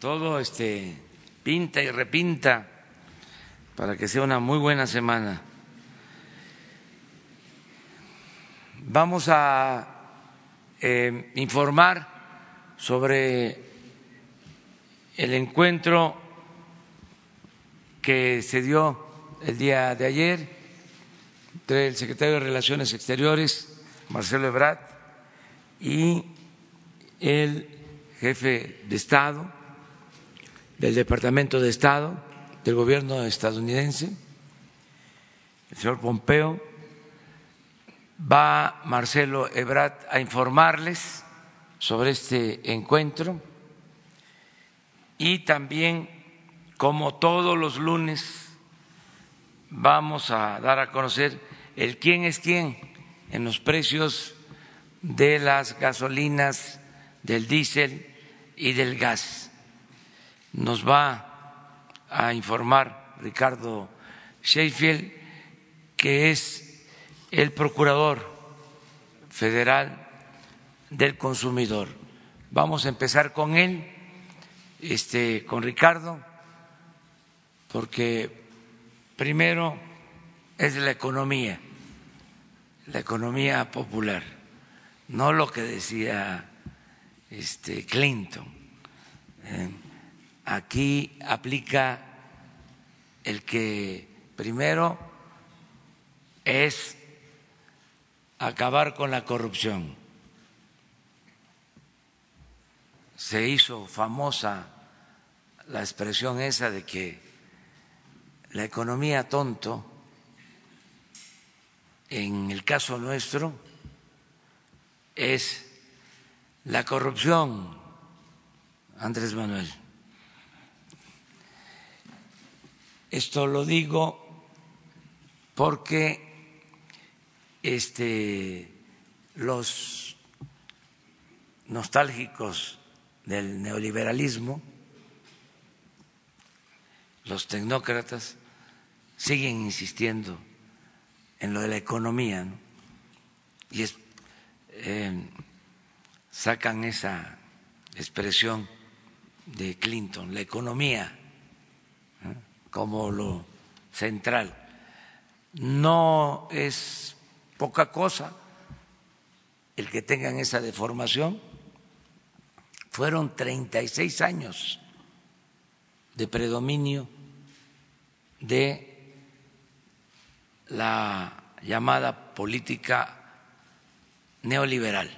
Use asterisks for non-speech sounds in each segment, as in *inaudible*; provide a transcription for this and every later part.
todo este pinta y repinta para que sea una muy buena semana. Vamos a eh, informar sobre el encuentro que se dio el día de ayer entre el secretario de Relaciones Exteriores, Marcelo Ebrard, y el jefe de Estado del Departamento de Estado del gobierno estadounidense, el señor Pompeo. Va Marcelo Ebrard a informarles sobre este encuentro y también, como todos los lunes, vamos a dar a conocer el quién es quién en los precios de las gasolinas, del diésel y del gas. Nos va a informar Ricardo Sheffield, que es el procurador federal del consumidor. Vamos a empezar con él, este, con Ricardo, porque primero es la economía, la economía popular, no lo que decía este Clinton. Eh, aquí aplica el que primero es acabar con la corrupción. Se hizo famosa la expresión esa de que la economía tonto, en el caso nuestro, es la corrupción, Andrés Manuel. Esto lo digo porque este, los nostálgicos del neoliberalismo, los tecnócratas, siguen insistiendo en lo de la economía y eh, sacan esa expresión de Clinton, la economía como lo central. No es poca cosa el que tengan esa deformación. Fueron 36 años de predominio de la llamada política neoliberal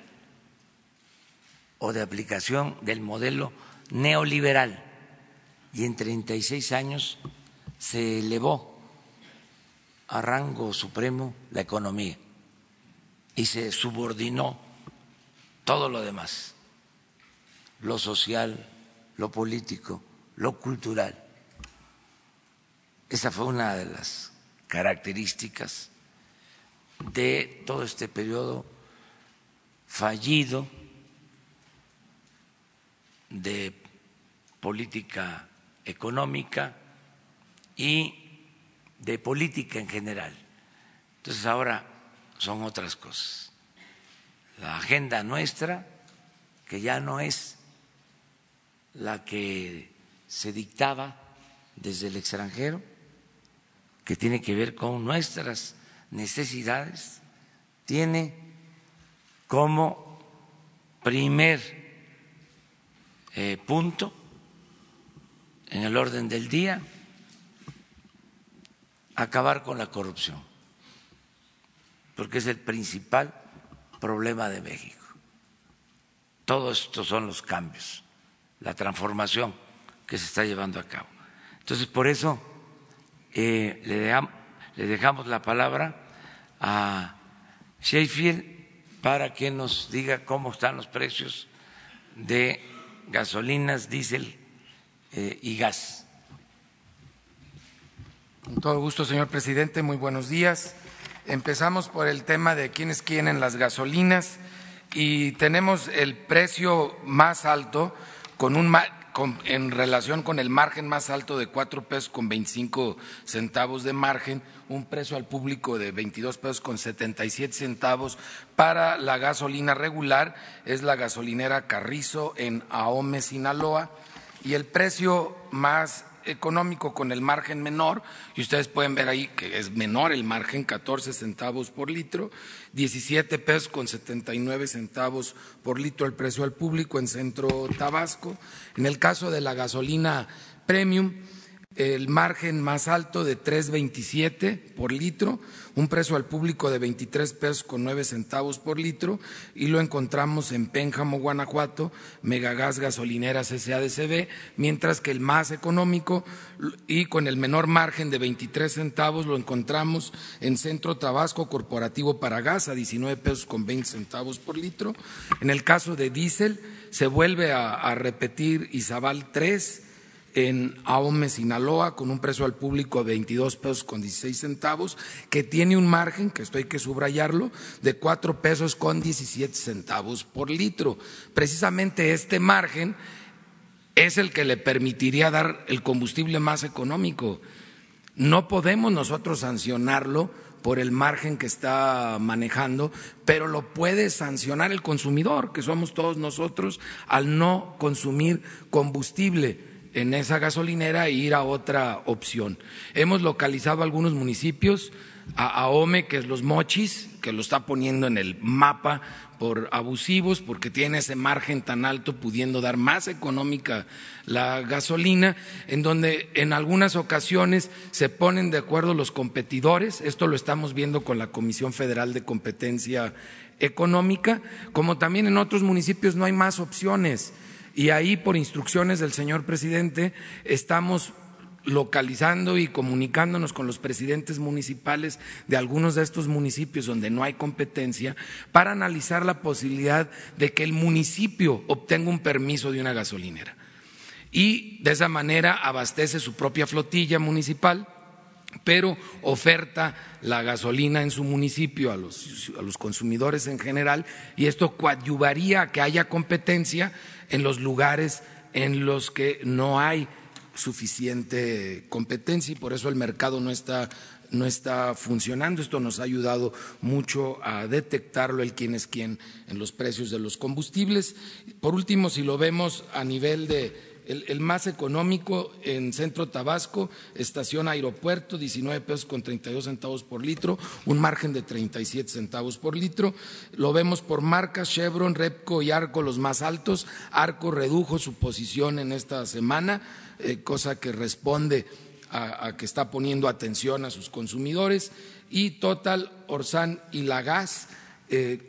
o de aplicación del modelo neoliberal. Y en 36 años se elevó a rango supremo la economía y se subordinó todo lo demás, lo social, lo político, lo cultural. Esa fue una de las características de todo este periodo fallido de política económica y de política en general. Entonces ahora son otras cosas. La agenda nuestra, que ya no es la que se dictaba desde el extranjero, que tiene que ver con nuestras necesidades, tiene como primer eh, punto en el orden del día acabar con la corrupción, porque es el principal problema de México. Todos estos son los cambios, la transformación que se está llevando a cabo. Entonces, por eso eh, le, dejamos, la palabra a Sheffield para que nos diga cómo están los precios de gasolinas, diésel eh, y gas. Con todo gusto, señor presidente, muy buenos días. Empezamos por el tema de quiénes quieren las gasolinas y tenemos el precio más alto con un en relación con el margen más alto de cuatro pesos con 25 centavos de margen, un precio al público de 22 pesos con 77 centavos para la gasolina regular, es la gasolinera Carrizo en Ahome, Sinaloa, y el precio más económico con el margen menor, y ustedes pueden ver ahí que es menor el margen, 14 centavos por litro, 17 pesos con 79 centavos por litro el precio al público en Centro Tabasco. En el caso de la gasolina premium, el margen más alto de 3.27 por litro, un precio al público de 23 pesos con 9 centavos por litro y lo encontramos en Pénjamo, Guanajuato, Megagas Gasolineras SADCB, mientras que el más económico y con el menor margen de 23 centavos lo encontramos en Centro Tabasco Corporativo para Gas a 19 pesos con 20 centavos por litro. En el caso de diésel se vuelve a, repetir Izabal 3 en Ahome, Sinaloa, con un precio al público de 22 pesos con 16 centavos, que tiene un margen, que esto hay que subrayarlo, de 4 pesos con 17 centavos por litro. Precisamente este margen es el que le permitiría dar el combustible más económico. No podemos nosotros sancionarlo por el margen que está manejando, pero lo puede sancionar el consumidor, que somos todos nosotros, al no consumir combustible en esa gasolinera e ir a otra opción. Hemos localizado algunos municipios, a Ome, que es los Mochis, que lo está poniendo en el mapa por abusivos, porque tiene ese margen tan alto, pudiendo dar más económica la gasolina, en donde en algunas ocasiones se ponen de acuerdo los competidores, esto lo estamos viendo con la Comisión Federal de Competencia Económica, como también en otros municipios no hay más opciones y ahí, por instrucciones del señor presidente, estamos localizando y comunicándonos con los presidentes municipales de algunos de estos municipios donde no hay competencia para analizar la posibilidad de que el municipio obtenga un permiso de una gasolinera. Y de esa manera abastece su propia flotilla municipal pero oferta la gasolina en su municipio a los, a los, consumidores en general y esto coadyuvaría a que haya competencia en los lugares en los que no hay suficiente competencia y por eso el mercado no está, no está funcionando. Esto nos ha ayudado mucho a detectarlo el quién es quién en los precios de los combustibles. Por último, si lo vemos a nivel de el, más económico en Centro Tabasco, estación aeropuerto, 19 pesos con 32 centavos por litro, un margen de 37 centavos por litro. Lo vemos por marcas, Chevron, Repco y Arco los más altos. Arco redujo su posición en esta semana, eh, cosa que responde a, que está poniendo atención a sus consumidores. Y Total, Orsan y Lagas eh,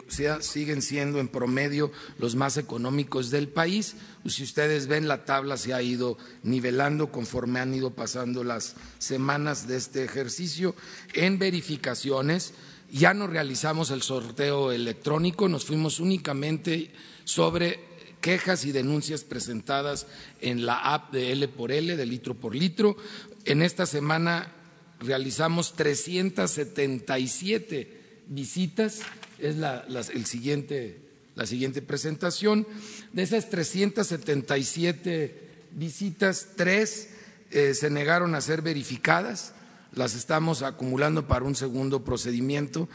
siguen siendo en promedio los más económicos del país. Si ustedes ven, la tabla se ha ido nivelando conforme han ido pasando las semanas de este ejercicio. En verificaciones, ya no realizamos el sorteo electrónico, nos fuimos únicamente sobre quejas y denuncias presentadas en la app de L por L, de litro por litro. En esta semana realizamos 377 visitas es la, el siguiente, la siguiente presentación. De esas 377 visitas, tres eh, se negaron a ser verificadas, las estamos acumulando para un segundo procedimiento.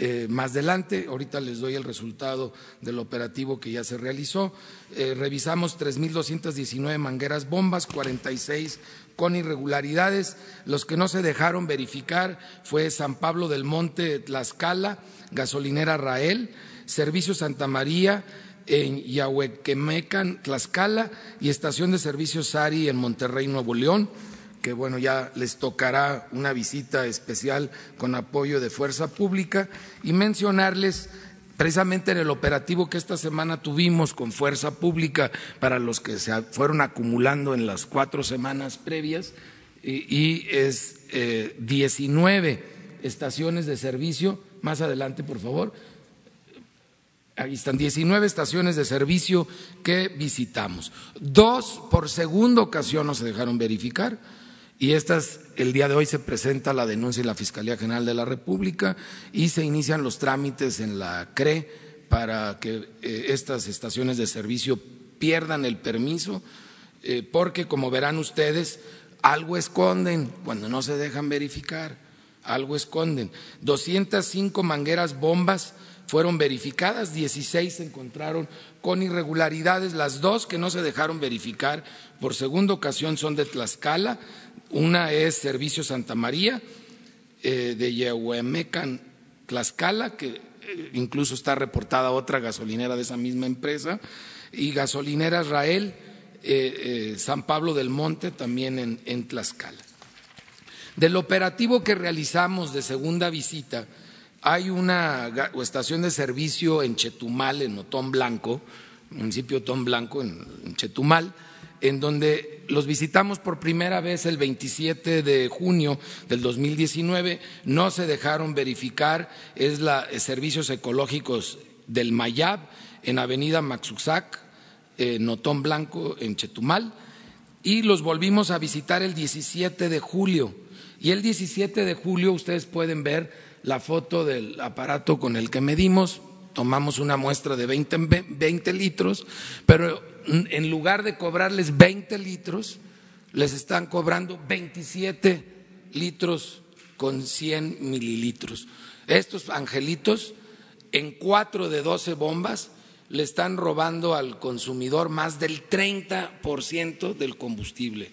Eh, más adelante, ahorita les doy el resultado del operativo que ya se realizó. Eh, revisamos 3.219 mangueras bombas, 46 con irregularidades. Los que no se dejaron verificar fue San Pablo del Monte, Tlaxcala, Gasolinera Rael, Servicio Santa María en Yahuequemecan, Tlaxcala y Estación de Servicios Sari en Monterrey, Nuevo León que bueno, ya les tocará una visita especial con apoyo de Fuerza Pública y mencionarles precisamente en el operativo que esta semana tuvimos con Fuerza Pública para los que se fueron acumulando en las cuatro semanas previas, y, es eh, 19 estaciones de servicio. Más adelante, por favor. Ahí están 19 estaciones de servicio que visitamos. Dos por segunda ocasión no se dejaron verificar y estas, el día de hoy se presenta la denuncia en la Fiscalía General de la República y se inician los trámites en la CRE para que eh, estas estaciones de servicio pierdan el permiso, eh, porque como verán ustedes, algo esconden cuando no se dejan verificar, algo esconden. 205 mangueras bombas fueron verificadas, 16 se encontraron con irregularidades, las dos que no se dejaron verificar por segunda ocasión son de Tlaxcala, una es Servicio Santa María eh, de Yehuemecan, Tlaxcala, que eh, incluso está reportada otra gasolinera de esa misma empresa, y gasolinera Israel, eh, San Pablo del Monte, también en, en Tlaxcala. Del operativo que realizamos de segunda visita, hay una estación de servicio en Chetumal, en Otón Blanco, municipio Otón Blanco, en Chetumal, en donde los visitamos por primera vez el 27 de junio del 2019, no se dejaron verificar, es la eh, Servicios Ecológicos del Mayab en Avenida Maxuxac, en Otón Blanco, en Chetumal, y los volvimos a visitar el 17 de julio. Y el 17 de julio ustedes pueden ver la foto del aparato con el que medimos, tomamos una muestra de 20, litros, pero en lugar de cobrarles 20 litros, les están cobrando 27 litros con 100 mililitros. Estos angelitos, en cuatro de 12 bombas, le están robando al consumidor más del 30% del combustible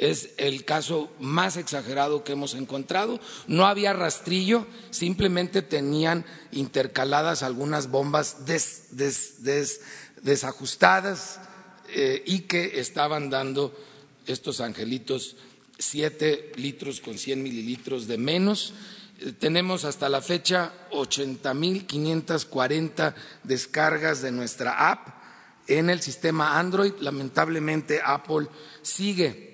es el caso más exagerado que hemos encontrado. No había rastrillo, simplemente tenían intercaladas algunas bombas desajustadas eh, y que estaban dando estos angelitos siete litros con 100 mililitros de menos. Eh, tenemos hasta la fecha 80.540 descargas de nuestra app en el sistema Android. Lamentablemente Apple sigue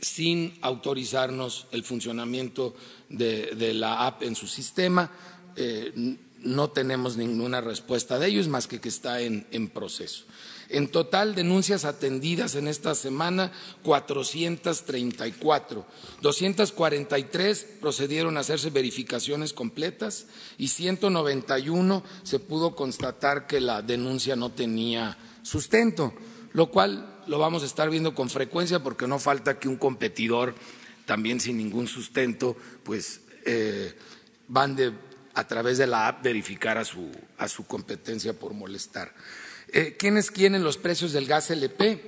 sin autorizarnos el funcionamiento de, la app en su sistema. Eh, no tenemos ninguna respuesta de ellos más que que está en proceso. En total, denuncias atendidas en esta semana, 434. 243 procedieron a hacerse verificaciones completas y 191 se pudo constatar que la denuncia no tenía sustento, lo cual lo vamos a estar viendo con frecuencia porque no falta que un competidor, también sin ningún sustento, pues eh, van a través de la app verificar a su, a su competencia por molestar. Eh, ¿Quiénes quieren los precios del gas LP?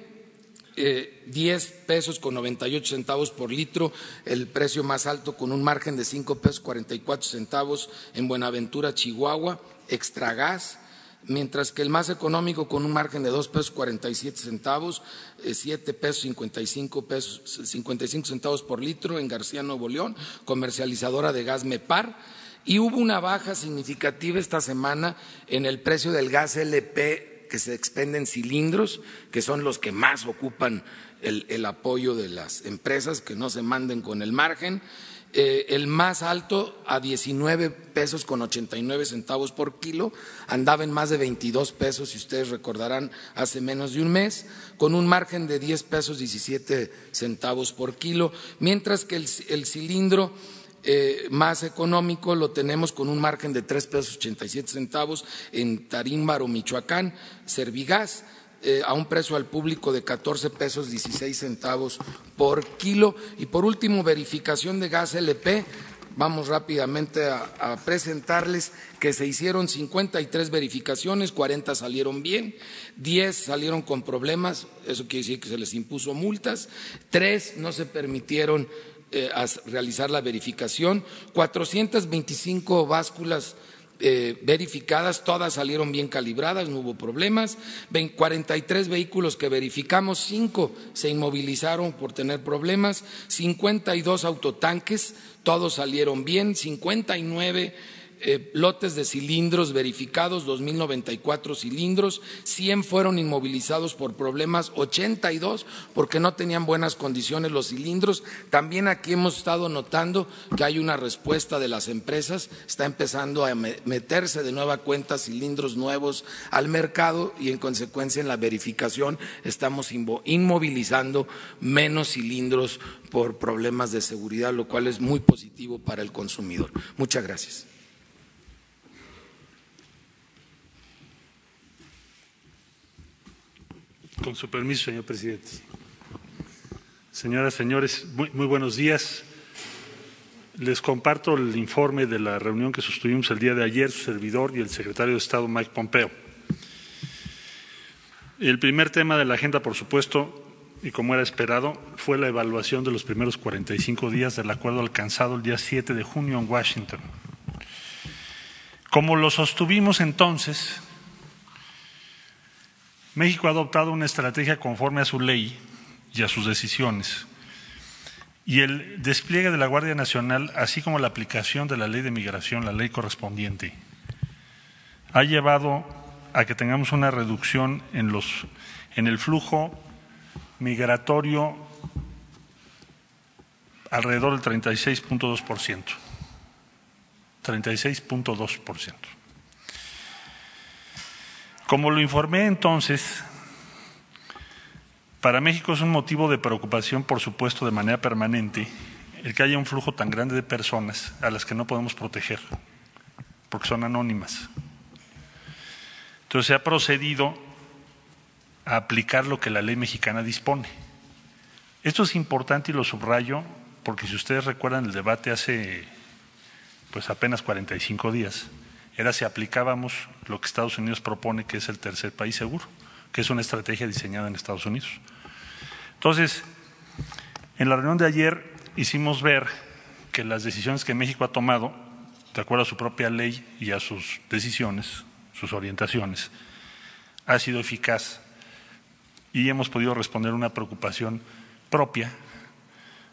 Eh, 10 pesos con 98 centavos por litro, el precio más alto con un margen de 5 pesos 44 centavos en Buenaventura, Chihuahua, extra gas mientras que el más económico con un margen de dos pesos 47 centavos, eh, siete pesos 55, pesos 55 centavos por litro en García Nuevo León, comercializadora de gas MEPAR, y hubo una baja significativa esta semana en el precio del gas LP que se expende en cilindros, que son los que más ocupan el apoyo de las empresas, que no se manden con el margen. Eh, el más alto a 19 pesos con 89 centavos por kilo, andaba en más de 22 pesos, si ustedes recordarán, hace menos de un mes, con un margen de 10 pesos 17 centavos por kilo, mientras que el, cilindro eh, más económico lo tenemos con un margen de 3 pesos 87 centavos en Tarímbaro, Michoacán, Servigas eh, a un precio al público de 14 pesos 16 centavos por kilo. Y por último, verificación de gas LP. Vamos rápidamente a, presentarles que se hicieron 53 verificaciones, 40 salieron bien, 10 salieron con problemas, eso quiere decir que se les impuso multas, 3 no se permitieron eh, realizar la verificación, 425 básculas eh, verificadas, todas salieron bien calibradas, no hubo problemas. 43 vehículos que verificamos, 5 se inmovilizaron por tener problemas, 52 autotanques, todos salieron bien, 59 eh, lotes de cilindros verificados, 2.094 cilindros, 100 fueron inmovilizados por problemas, 82 porque no tenían buenas condiciones los cilindros. También aquí hemos estado notando que hay una respuesta de las empresas, está empezando a meterse de nueva cuenta cilindros nuevos al mercado y en consecuencia en la verificación estamos inmovilizando menos cilindros por problemas de seguridad, lo cual es muy positivo para el consumidor. Muchas gracias. Con su permiso, señor presidente. Señoras, señores, muy, buenos días. Les comparto el informe de la reunión que sostuvimos el día de ayer, su servidor y el secretario de Estado Mike Pompeo. El primer tema de la agenda, por supuesto, y como era esperado, fue la evaluación de los primeros 45 días del acuerdo alcanzado el día 7 de junio en Washington. Como lo sostuvimos entonces, México ha adoptado una estrategia conforme a su ley y a sus decisiones y el despliegue de la Guardia Nacional, así como la aplicación de la ley de migración, la ley correspondiente, ha llevado a que tengamos una reducción en, los, en el flujo migratorio alrededor del 36.2%. 36.2%. Como lo informé entonces, para México es un motivo de preocupación, por supuesto, de manera permanente, el que haya un flujo tan grande de personas a las que no podemos proteger, porque son anónimas. Entonces se ha procedido a aplicar lo que la ley mexicana dispone. Esto es importante y lo subrayo porque si ustedes recuerdan el debate hace pues apenas 45 días, era si aplicábamos lo que Estados Unidos propone que es el tercer país seguro que es una estrategia diseñada en Estados Unidos. Entonces, en la reunión de ayer hicimos ver que las decisiones que México ha tomado, de acuerdo a su propia ley y a sus decisiones, sus orientaciones, ha sido eficaz y hemos podido responder una preocupación propia,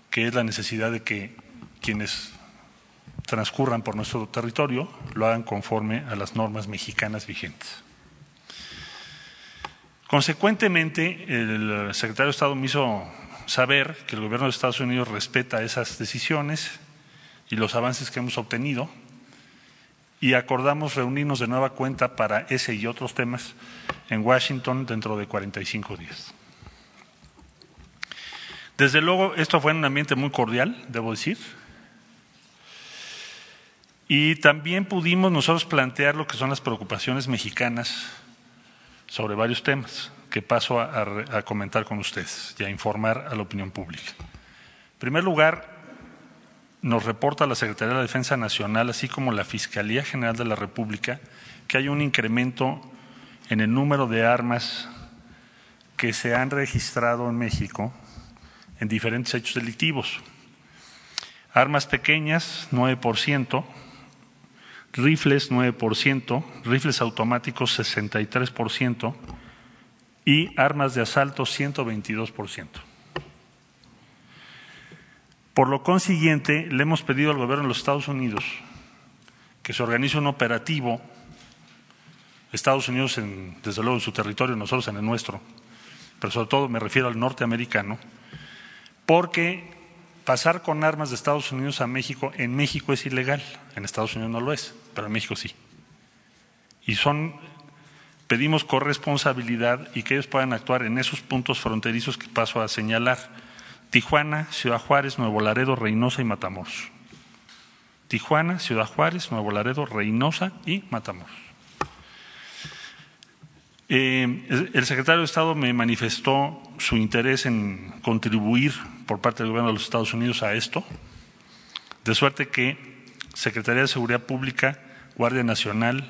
que es la necesidad de que quienes transcurran por nuestro territorio lo hagan conforme a las normas mexicanas vigentes. Consecuentemente, el secretario de Estado me hizo saber que el gobierno de Estados Unidos respeta esas decisiones y los avances que hemos obtenido y acordamos reunirnos de nueva cuenta para ese y otros temas en Washington dentro de 45 días. Desde luego, esto fue en un ambiente muy cordial, debo decir, y también pudimos nosotros plantear lo que son las preocupaciones mexicanas sobre varios temas que paso a, comentar con ustedes y a informar a la opinión pública. En primer lugar, nos reporta la Secretaría de la Defensa Nacional, así como la Fiscalía General de la República, que hay un incremento en el número de armas que se han registrado en México en diferentes hechos delictivos. Armas pequeñas, 9%, rifles 9%, rifles automáticos 63% y armas de asalto 122%. Por lo consiguiente, le hemos pedido al gobierno de los Estados Unidos que se organice un operativo, Estados Unidos en, desde luego en su territorio, nosotros en el nuestro, pero sobre todo me refiero al norteamericano, porque pasar con armas de Estados Unidos a México en México es ilegal, en Estados Unidos no lo es, pero en México sí. Y son pedimos corresponsabilidad y que ellos puedan actuar en esos puntos fronterizos que paso a señalar. Tijuana, Ciudad Juárez, Nuevo Laredo, Reynosa y Matamoros. Tijuana, Ciudad Juárez, Nuevo Laredo, Reynosa y Matamoros. Eh, el secretario de Estado me manifestó su interés en contribuir por parte del Gobierno de los Estados Unidos a esto, de suerte que Secretaría de Seguridad Pública, Guardia Nacional,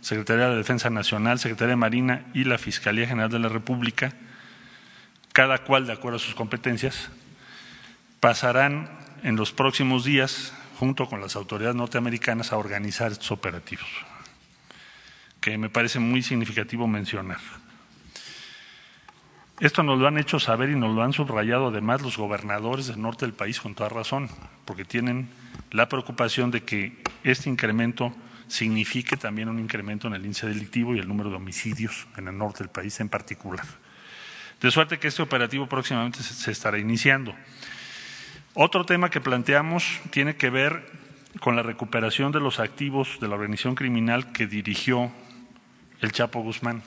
Secretaría de Defensa Nacional, Secretaría de Marina y la Fiscalía General de la República, cada cual de acuerdo a sus competencias, pasarán en los próximos días, junto con las autoridades norteamericanas, a organizar estos operativos que me parece muy significativo mencionar. Esto nos lo han hecho saber y nos lo han subrayado además los gobernadores del norte del país con toda razón, porque tienen la preocupación de que este incremento signifique también un incremento en el índice delictivo y el número de homicidios en el norte del país en particular. De suerte que este operativo próximamente se estará iniciando. Otro tema que planteamos tiene que ver con la recuperación de los activos de la organización criminal que dirigió el Chapo Guzmán.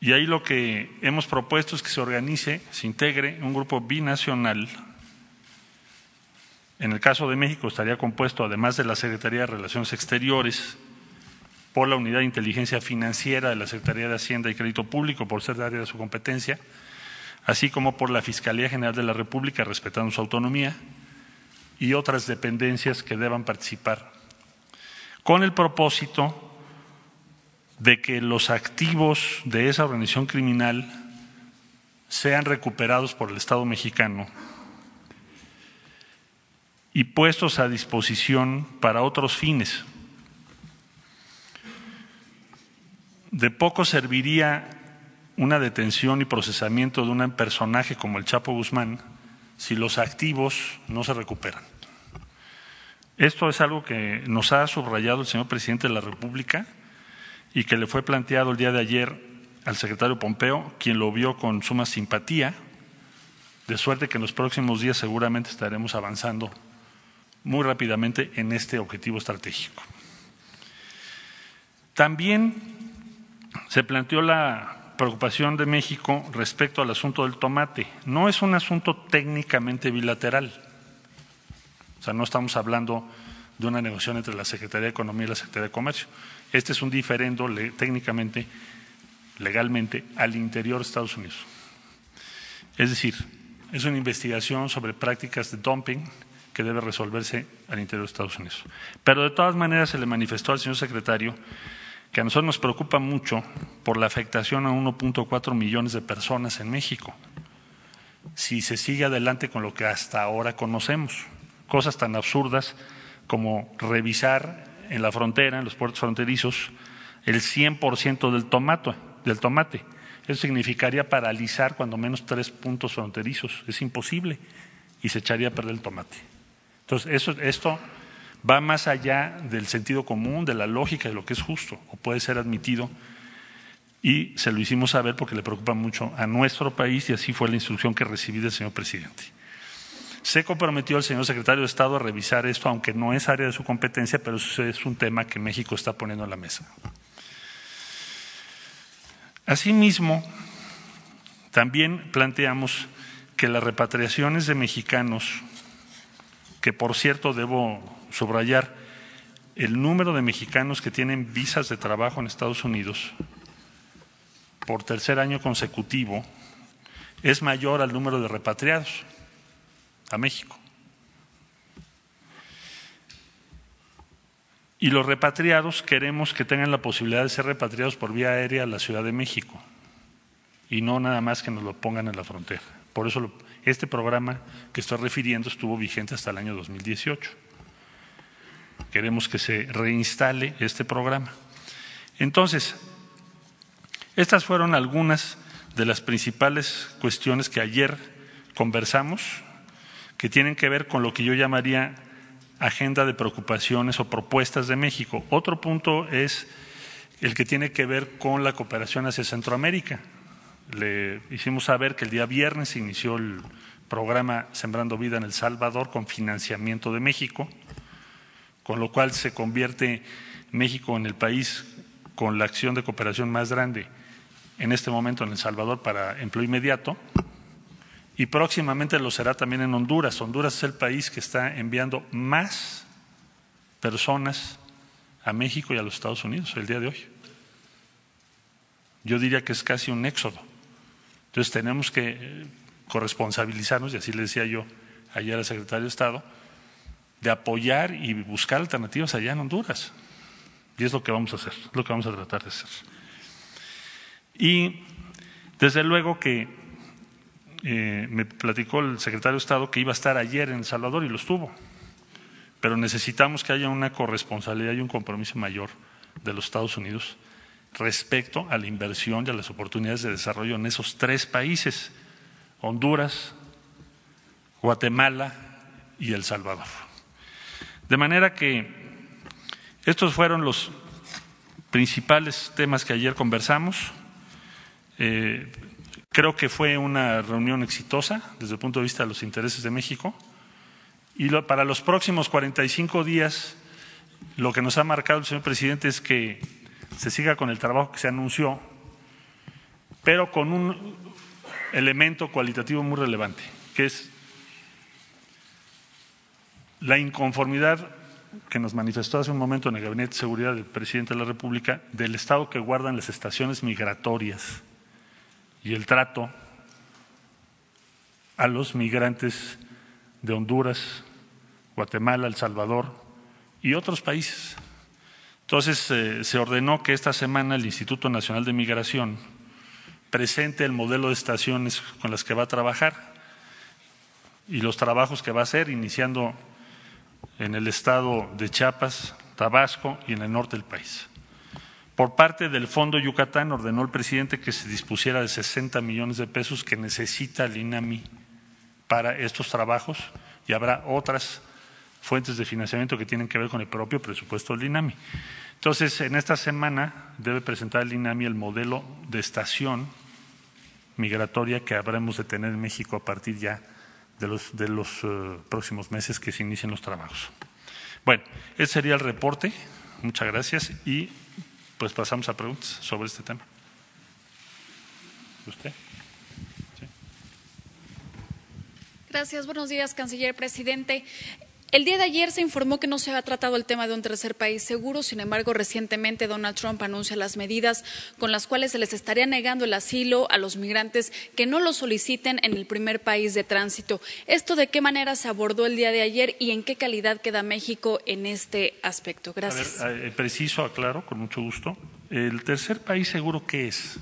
Y ahí lo que hemos propuesto es que se organice, se integre un grupo binacional. En el caso de México estaría compuesto, además de la Secretaría de Relaciones Exteriores, por la Unidad de Inteligencia Financiera de la Secretaría de Hacienda y Crédito Público, por ser de área de su competencia, así como por la Fiscalía General de la República, respetando su autonomía, y otras dependencias que deban participar, con el propósito de que los activos de esa organización criminal sean recuperados por el Estado mexicano y puestos a disposición para otros fines. De poco serviría una detención y procesamiento de un personaje como el Chapo Guzmán si los activos no se recuperan. Esto es algo que nos ha subrayado el señor presidente de la República y que le fue planteado el día de ayer al secretario Pompeo, quien lo vio con suma simpatía, de suerte que en los próximos días seguramente estaremos avanzando muy rápidamente en este objetivo estratégico. También se planteó la preocupación de México respecto al asunto del tomate. No es un asunto técnicamente bilateral. O sea, no estamos hablando de una negociación entre la Secretaría de Economía y la Secretaría de Comercio. Este es un diferendo técnicamente, legalmente, al interior de Estados Unidos. Es decir, es una investigación sobre prácticas de dumping que debe resolverse al interior de Estados Unidos. Pero de todas maneras se le manifestó al señor secretario que a nosotros nos preocupa mucho por la afectación a 1.4 millones de personas en México, si se sigue adelante con lo que hasta ahora conocemos. Cosas tan absurdas como revisar en la frontera, en los puertos fronterizos, el 100% del tomate, del tomate. Eso significaría paralizar cuando menos tres puntos fronterizos. Es imposible y se echaría a perder el tomate. Entonces, eso, esto va más allá del sentido común, de la lógica de lo que es justo o puede ser admitido y se lo hicimos saber porque le preocupa mucho a nuestro país y así fue la instrucción que recibí del señor presidente. Se comprometió el señor secretario de Estado a revisar esto, aunque no es área de su competencia, pero es un tema que México está poniendo en la mesa. Asimismo, también planteamos que las repatriaciones de mexicanos, que por cierto debo subrayar, el número de mexicanos que tienen visas de trabajo en Estados Unidos por tercer año consecutivo es mayor al número de repatriados a México. Y los repatriados queremos que tengan la posibilidad de ser repatriados por vía aérea a la Ciudad de México y no nada más que nos lo pongan en la frontera. Por eso este programa que estoy refiriendo estuvo vigente hasta el año 2018. Queremos que se reinstale este programa. Entonces, estas fueron algunas de las principales cuestiones que ayer conversamos que tienen que ver con lo que yo llamaría agenda de preocupaciones o propuestas de México. Otro punto es el que tiene que ver con la cooperación hacia Centroamérica. Le hicimos saber que el día viernes inició el programa Sembrando Vida en El Salvador con financiamiento de México, con lo cual se convierte México en el país con la acción de cooperación más grande en este momento en El Salvador para empleo inmediato y próximamente lo será también en Honduras. Honduras es el país que está enviando más personas a México y a los Estados Unidos el día de hoy. Yo diría que es casi un éxodo. Entonces tenemos que eh, corresponsabilizarnos, y así le decía yo ayer al secretario de Estado, de apoyar y buscar alternativas allá en Honduras. Y es lo que vamos a hacer, lo que vamos a tratar de hacer. Y desde luego que eh, me platicó el secretario de Estado que iba a estar ayer en El Salvador y lo estuvo. Pero necesitamos que haya una corresponsabilidad y un compromiso mayor de los Estados Unidos respecto a la inversión y a las oportunidades de desarrollo en esos tres países, Honduras, Guatemala y El Salvador. De manera que estos fueron los principales temas que ayer conversamos. Eh, Creo que fue una reunión exitosa desde el punto de vista de los intereses de México. Y para los próximos 45 días, lo que nos ha marcado el señor presidente es que se siga con el trabajo que se anunció, pero con un elemento cualitativo muy relevante, que es la inconformidad que nos manifestó hace un momento en el Gabinete de Seguridad del presidente de la República del estado que guardan las estaciones migratorias y el trato a los migrantes de Honduras, Guatemala, El Salvador y otros países. Entonces eh, se ordenó que esta semana el Instituto Nacional de Migración presente el modelo de estaciones con las que va a trabajar y los trabajos que va a hacer, iniciando en el estado de Chiapas, Tabasco y en el norte del país. Por parte del Fondo Yucatán ordenó el presidente que se dispusiera de 60 millones de pesos que necesita el INAMI para estos trabajos y habrá otras fuentes de financiamiento que tienen que ver con el propio presupuesto del INAMI. Entonces, en esta semana debe presentar el INAMI el modelo de estación migratoria que habremos de tener en México a partir ya de los, de los eh, próximos meses que se inicien los trabajos. Bueno, ese sería el reporte. Muchas gracias y pues pasamos a preguntas sobre este tema. ¿Usted? Gracias. Buenos días, canciller presidente. El día de ayer se informó que no se había tratado el tema de un tercer país seguro, sin embargo, recientemente Donald Trump anuncia las medidas con las cuales se les estaría negando el asilo a los migrantes que no lo soliciten en el primer país de tránsito. ¿Esto de qué manera se abordó el día de ayer y en qué calidad queda México en este aspecto? Gracias. A ver, eh, preciso, aclaro, con mucho gusto. ¿El tercer país seguro qué es?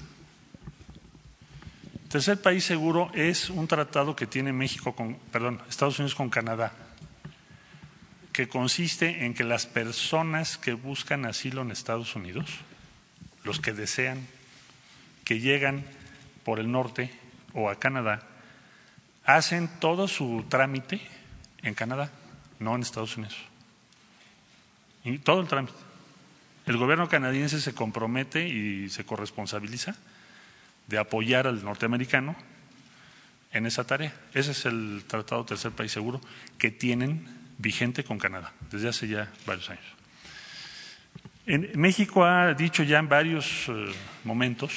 El tercer país seguro es un tratado que tiene México con, perdón, Estados Unidos con Canadá que consiste en que las personas que buscan asilo en Estados Unidos, los que desean, que llegan por el norte o a Canadá, hacen todo su trámite en Canadá, no en Estados Unidos. Y todo el trámite. El gobierno canadiense se compromete y se corresponsabiliza de apoyar al norteamericano en esa tarea. Ese es el Tratado Tercer País Seguro que tienen vigente con Canadá desde hace ya varios años. En México ha dicho ya en varios eh, momentos,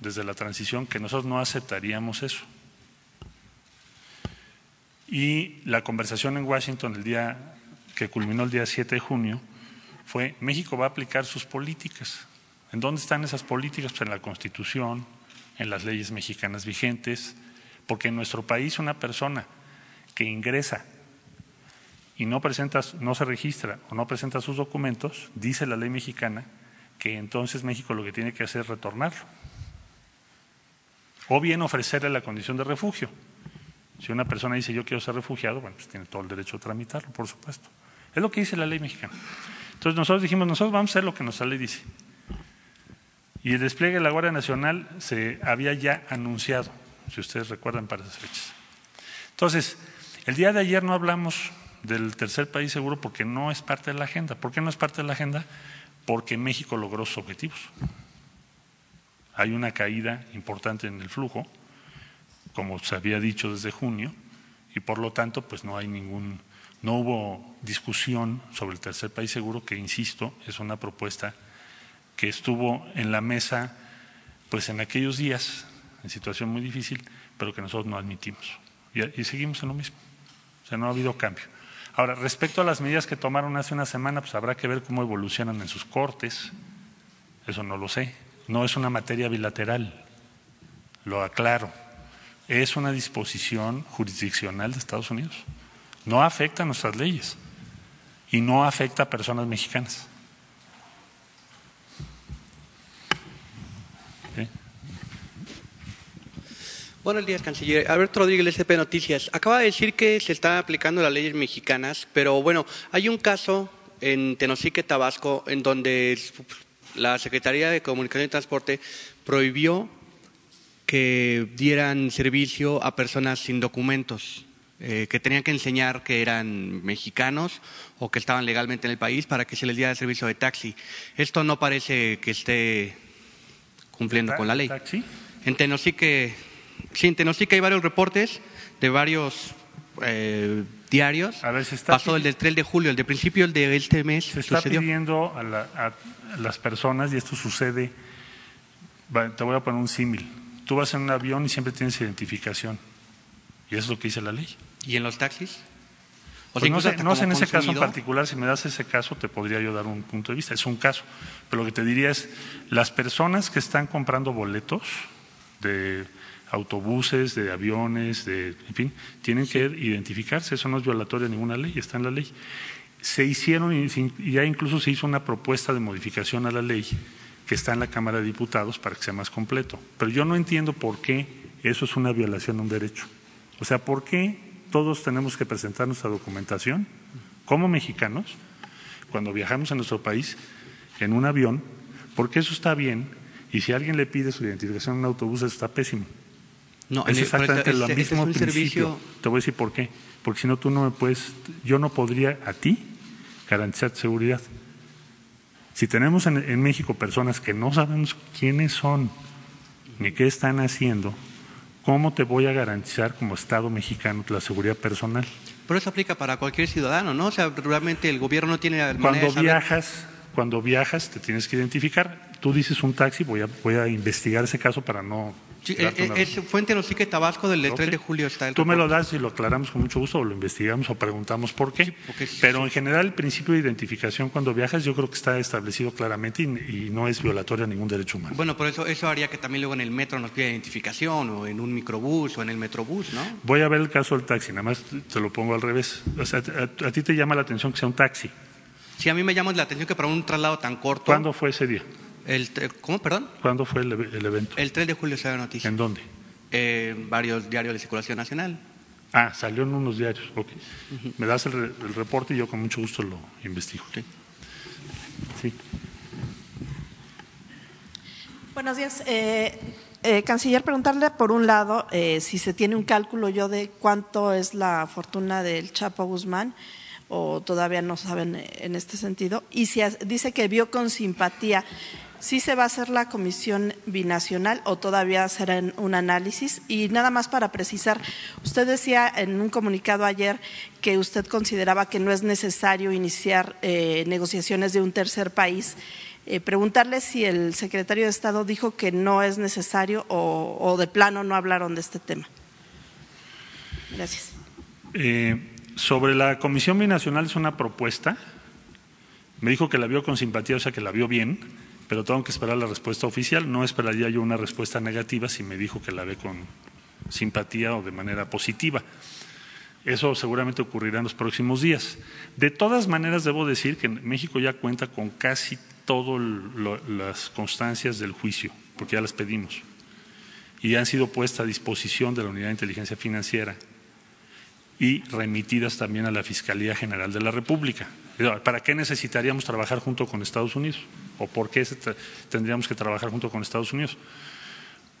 desde la transición, que nosotros no aceptaríamos eso. Y la conversación en Washington el día que culminó el día 7 de junio fue México va a aplicar sus políticas. ¿En dónde están esas políticas? Pues en la Constitución, en las leyes mexicanas vigentes, porque en nuestro país una persona que ingresa y no, presenta, no se registra o no presenta sus documentos, dice la ley mexicana que entonces México lo que tiene que hacer es retornarlo. O bien ofrecerle la condición de refugio. Si una persona dice yo quiero ser refugiado, bueno, pues tiene todo el derecho a tramitarlo, por supuesto. Es lo que dice la ley mexicana. Entonces nosotros dijimos, nosotros vamos a hacer lo que nuestra ley dice. Y el despliegue de la Guardia Nacional se había ya anunciado, si ustedes recuerdan para esas fechas. Entonces, el día de ayer no hablamos del tercer país seguro porque no es parte de la agenda. ¿Por qué no es parte de la agenda? Porque México logró sus objetivos. Hay una caída importante en el flujo, como se había dicho desde junio, y por lo tanto, pues no hay ningún, no hubo discusión sobre el tercer país seguro, que insisto, es una propuesta que estuvo en la mesa, pues en aquellos días, en situación muy difícil, pero que nosotros no admitimos. Y, y seguimos en lo mismo. O sea, no ha habido cambio. Ahora, respecto a las medidas que tomaron hace una semana, pues habrá que ver cómo evolucionan en sus cortes. Eso no lo sé. No es una materia bilateral. Lo aclaro. Es una disposición jurisdiccional de Estados Unidos. No afecta a nuestras leyes y no afecta a personas mexicanas. Buenos días, canciller. Alberto Rodríguez, SP Noticias. Acaba de decir que se están aplicando las leyes mexicanas, pero bueno, hay un caso en Tenosique, Tabasco, en donde la Secretaría de Comunicación y Transporte prohibió que dieran servicio a personas sin documentos, eh, que tenían que enseñar que eran mexicanos o que estaban legalmente en el país para que se les diera el servicio de taxi. Esto no parece que esté cumpliendo con la ley. ¿Taxi? En Tenosique, Sí, en Tenosique hay varios reportes de varios eh, diarios. A ver, se está Pasó el del 3 de julio, el de principio, el de este mes. Se está sucedió. pidiendo a, la- a las personas, y esto sucede, te voy a poner un símil. Tú vas en un avión y siempre tienes identificación. Y eso es lo que dice la ley. ¿Y en los taxis? O Pues sea, no incluso sé, no sé en ese caso en particular, si me das ese caso, te podría yo dar un punto de vista. Es un caso. Pero lo que te diría es, las personas que están comprando boletos de autobuses, de aviones, de, en fin, tienen que identificarse. Eso no es violatorio de ninguna ley, está en la ley. Se hicieron, y ya incluso se hizo una propuesta de modificación a la ley que está en la Cámara de Diputados para que sea más completo. Pero yo no entiendo por qué eso es una violación a un derecho. O sea, ¿por qué todos tenemos que presentar nuestra documentación como mexicanos cuando viajamos a nuestro país en un avión? Porque eso está bien y si alguien le pide su identificación en un autobús, eso está pésimo. No, es exactamente este- lo este es mismo un principio. servicio- Te voy a decir por qué. Porque si no, tú no me puedes, yo no podría a ti garantizar seguridad. Si tenemos en, en México personas que no sabemos quiénes son ni qué están haciendo, ¿cómo te voy a garantizar como Estado mexicano la seguridad personal? Pero eso aplica para cualquier ciudadano, ¿no? O sea, realmente el gobierno no tiene la manera Cuando de saber- viajas, cuando viajas te tienes que identificar. Tú dices un taxi, voy a, voy a investigar ese caso para no... Eh, eh, es Fuente Nosique Tabasco del 3 de julio está el Tú me lo das y lo aclaramos con mucho gusto, o lo investigamos o preguntamos por qué. Sí, porque sí, Pero sí. en general el principio de identificación cuando viajas yo creo que está establecido claramente y, y no es violatorio a ningún derecho humano. Bueno, por eso eso haría que también luego en el metro nos pida identificación o en un microbús o en el metrobús, ¿no? Voy a ver el caso del taxi, nada más te lo pongo al revés. O sea, a, a ti te llama la atención que sea un taxi. Sí, a mí me llama la atención que para un traslado tan corto. ¿Cuándo fue ese día? El, ¿Cómo, perdón? ¿Cuándo fue el, el evento? El 3 de julio se da noticia. ¿En dónde? Eh, varios diarios de circulación nacional. Ah, salió en unos diarios. Ok. Me das el, re- el reporte y yo con mucho gusto lo investigo. Sí. Sí. Buenos días. Eh, eh, canciller, preguntarle por un lado eh, si se tiene un cálculo yo de cuánto es la fortuna del Chapo Guzmán o todavía no saben en este sentido. Y si dice que vio con simpatía, ¿sí se va a hacer la comisión binacional o todavía será un análisis? Y nada más para precisar, usted decía en un comunicado ayer que usted consideraba que no es necesario iniciar eh, negociaciones de un tercer país. Eh, preguntarle si el secretario de Estado dijo que no es necesario o, o de plano no hablaron de este tema. Gracias. Eh, sobre la Comisión Binacional es una propuesta. Me dijo que la vio con simpatía, o sea que la vio bien, pero tengo que esperar la respuesta oficial. No esperaría yo una respuesta negativa si me dijo que la ve con simpatía o de manera positiva. Eso seguramente ocurrirá en los próximos días. De todas maneras, debo decir que México ya cuenta con casi todas las constancias del juicio, porque ya las pedimos, y han sido puestas a disposición de la Unidad de Inteligencia Financiera y remitidas también a la Fiscalía General de la República. ¿Para qué necesitaríamos trabajar junto con Estados Unidos? ¿O por qué tendríamos que trabajar junto con Estados Unidos?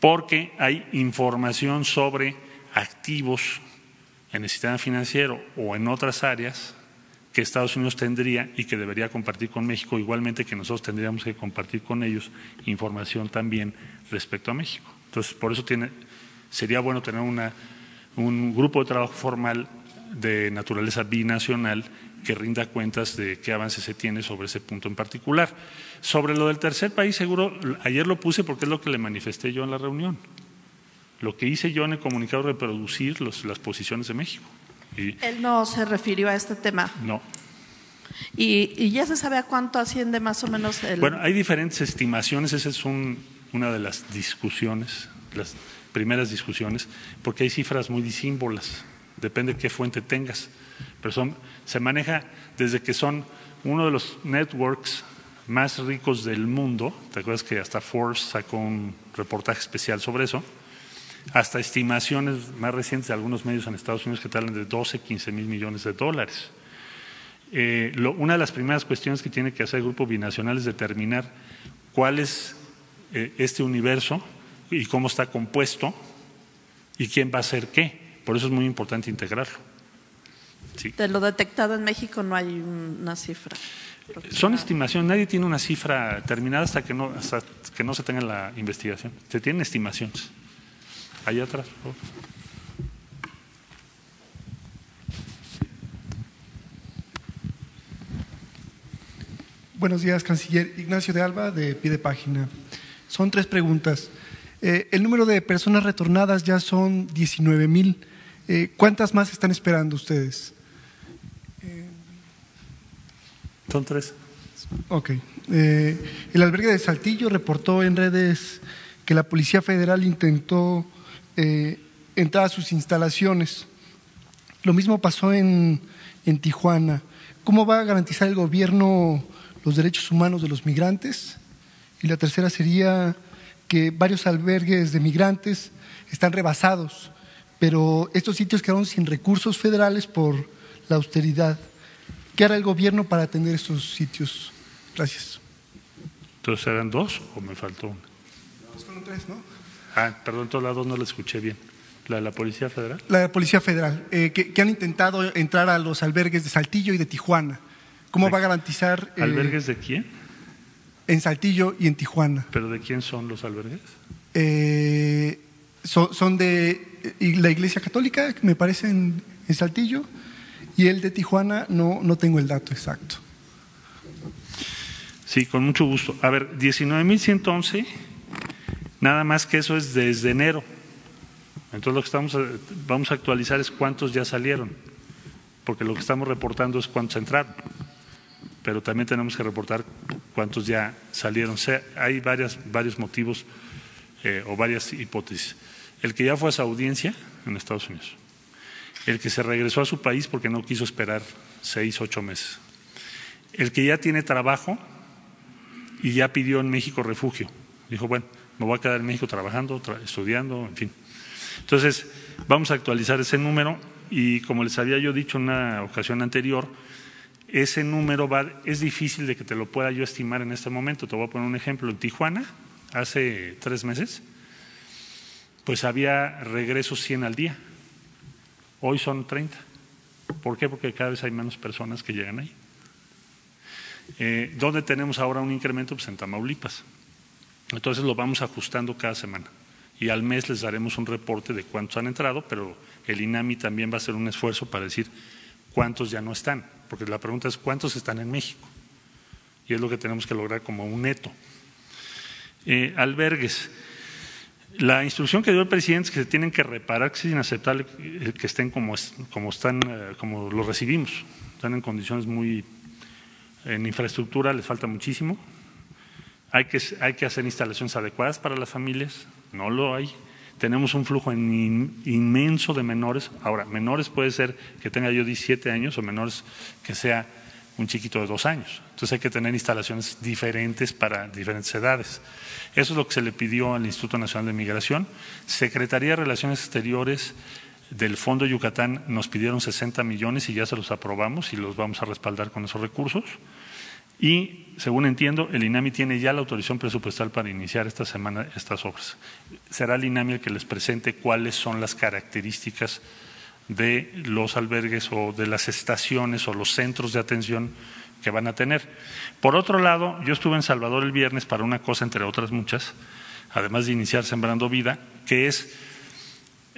Porque hay información sobre activos en el sistema financiero o en otras áreas que Estados Unidos tendría y que debería compartir con México, igualmente que nosotros tendríamos que compartir con ellos información también respecto a México. Entonces, por eso tiene, sería bueno tener un grupo de trabajo formal de naturaleza binacional que rinda cuentas de qué avance se tiene sobre ese punto en particular. Sobre lo del tercer país, seguro, ayer lo puse porque es lo que le manifesté yo en la reunión. Lo que hice yo en el comunicado es reproducir los, las posiciones de México. Y, Él no se refirió a este tema. no. ¿Y, y ya se sabe a cuánto asciende más o menos el. Bueno, hay diferentes estimaciones, esa es un, una de las discusiones, las primeras discusiones, porque hay cifras muy disímbolas, depende de qué fuente tengas, pero son, se maneja desde que son uno de los networks más ricos del mundo, ¿te acuerdas que hasta Forbes sacó un reportaje especial sobre eso? Hasta estimaciones más recientes de algunos medios en Estados Unidos que te hablan de 12, 15 mil millones de dólares. Eh, una de las primeras cuestiones que tiene que hacer el Grupo Binacional es determinar cuál es eh, este universo y cómo está compuesto y quién va a hacer qué. Por eso es muy importante integrarlo. Sí. De lo detectado en México no hay una cifra. Son estimaciones, nadie tiene una cifra terminada hasta que no, hasta que no se tenga la investigación. Se tienen estimaciones. Allá atrás, por favor. Buenos días, canciller. Ignacio de Alba, de Pide Página. Son tres preguntas. Eh, el número de personas retornadas ya son 19 mil. Eh, ¿Cuántas más están esperando ustedes? Son tres. Ok. Eh, el albergue de Saltillo reportó en redes que la Policía Federal intentó eh, entrar a sus instalaciones. Lo mismo pasó en, en Tijuana. ¿Cómo va a garantizar el gobierno los derechos humanos de los migrantes? Y la tercera sería que varios albergues de migrantes están rebasados, pero estos sitios quedaron sin recursos federales por la austeridad. ¿Qué hará el gobierno para atender estos sitios? Gracias. Entonces eran dos o me faltó una. Fueron tres, ¿no? Ah, perdón, todos lados no la escuché bien. ¿La de la Policía Federal? La Policía Federal, eh, que, que, han intentado entrar a los albergues de Saltillo y de Tijuana. ¿Cómo ¿De va a garantizar? eh, ¿Albergues de quién? En Saltillo y en Tijuana. ¿Pero de quién son los albergues? Eh, son, son de y la Iglesia Católica, me parece, en, en Saltillo, y el de Tijuana no, no tengo el dato exacto. Sí, con mucho gusto. A ver, 19.111, nada más que eso es desde enero. Entonces lo que estamos, a- vamos a actualizar es cuántos ya salieron, porque lo que estamos reportando es cuántos entraron, pero también tenemos que reportar cuántos ya salieron. O sea, hay varias, varios motivos eh, o varias hipótesis. El que ya fue a esa audiencia en Estados Unidos, el que se regresó a su país porque no quiso esperar seis, ocho meses, el que ya tiene trabajo y ya pidió en México refugio. Dijo, bueno, me voy a quedar en México trabajando, tra- estudiando, en fin. Entonces, vamos a actualizar ese número y como les había yo dicho en una ocasión anterior, ese número va, es difícil de que te lo pueda yo estimar en este momento. Te voy a poner un ejemplo. En Tijuana, hace tres meses, pues había regresos 100 al día. Hoy son 30. ¿Por qué? Porque cada vez hay menos personas que llegan ahí. Eh, ¿Dónde tenemos ahora un incremento? Pues en Tamaulipas. Entonces lo vamos ajustando cada semana. Y al mes les daremos un reporte de cuántos han entrado, pero el INAMI también va a hacer un esfuerzo para decir cuántos ya no están. Porque la pregunta es cuántos están en México. Y es lo que tenemos que lograr como un neto. Eh, albergues. La instrucción que dio el presidente es que se tienen que reparar, que es inaceptable que estén como, como están, eh, como lo recibimos. Están en condiciones muy en infraestructura les falta muchísimo. Hay que, hay que hacer instalaciones adecuadas para las familias, no lo hay. Tenemos un flujo in- inmenso de menores. Ahora, menores puede ser que tenga yo 17 años o menores que sea un chiquito de dos años. Entonces hay que tener instalaciones diferentes para diferentes edades. Eso es lo que se le pidió al Instituto Nacional de Migración. Secretaría de Relaciones Exteriores del Fondo Yucatán nos pidieron 60 millones y ya se los aprobamos y los vamos a respaldar con esos recursos. Y, según entiendo, el INAMI tiene ya la autorización presupuestal para iniciar esta semana estas obras. Será el INAMI el que les presente cuáles son las características de los albergues o de las estaciones o los centros de atención que van a tener. Por otro lado, yo estuve en Salvador el viernes para una cosa, entre otras muchas, además de iniciar Sembrando Vida, que es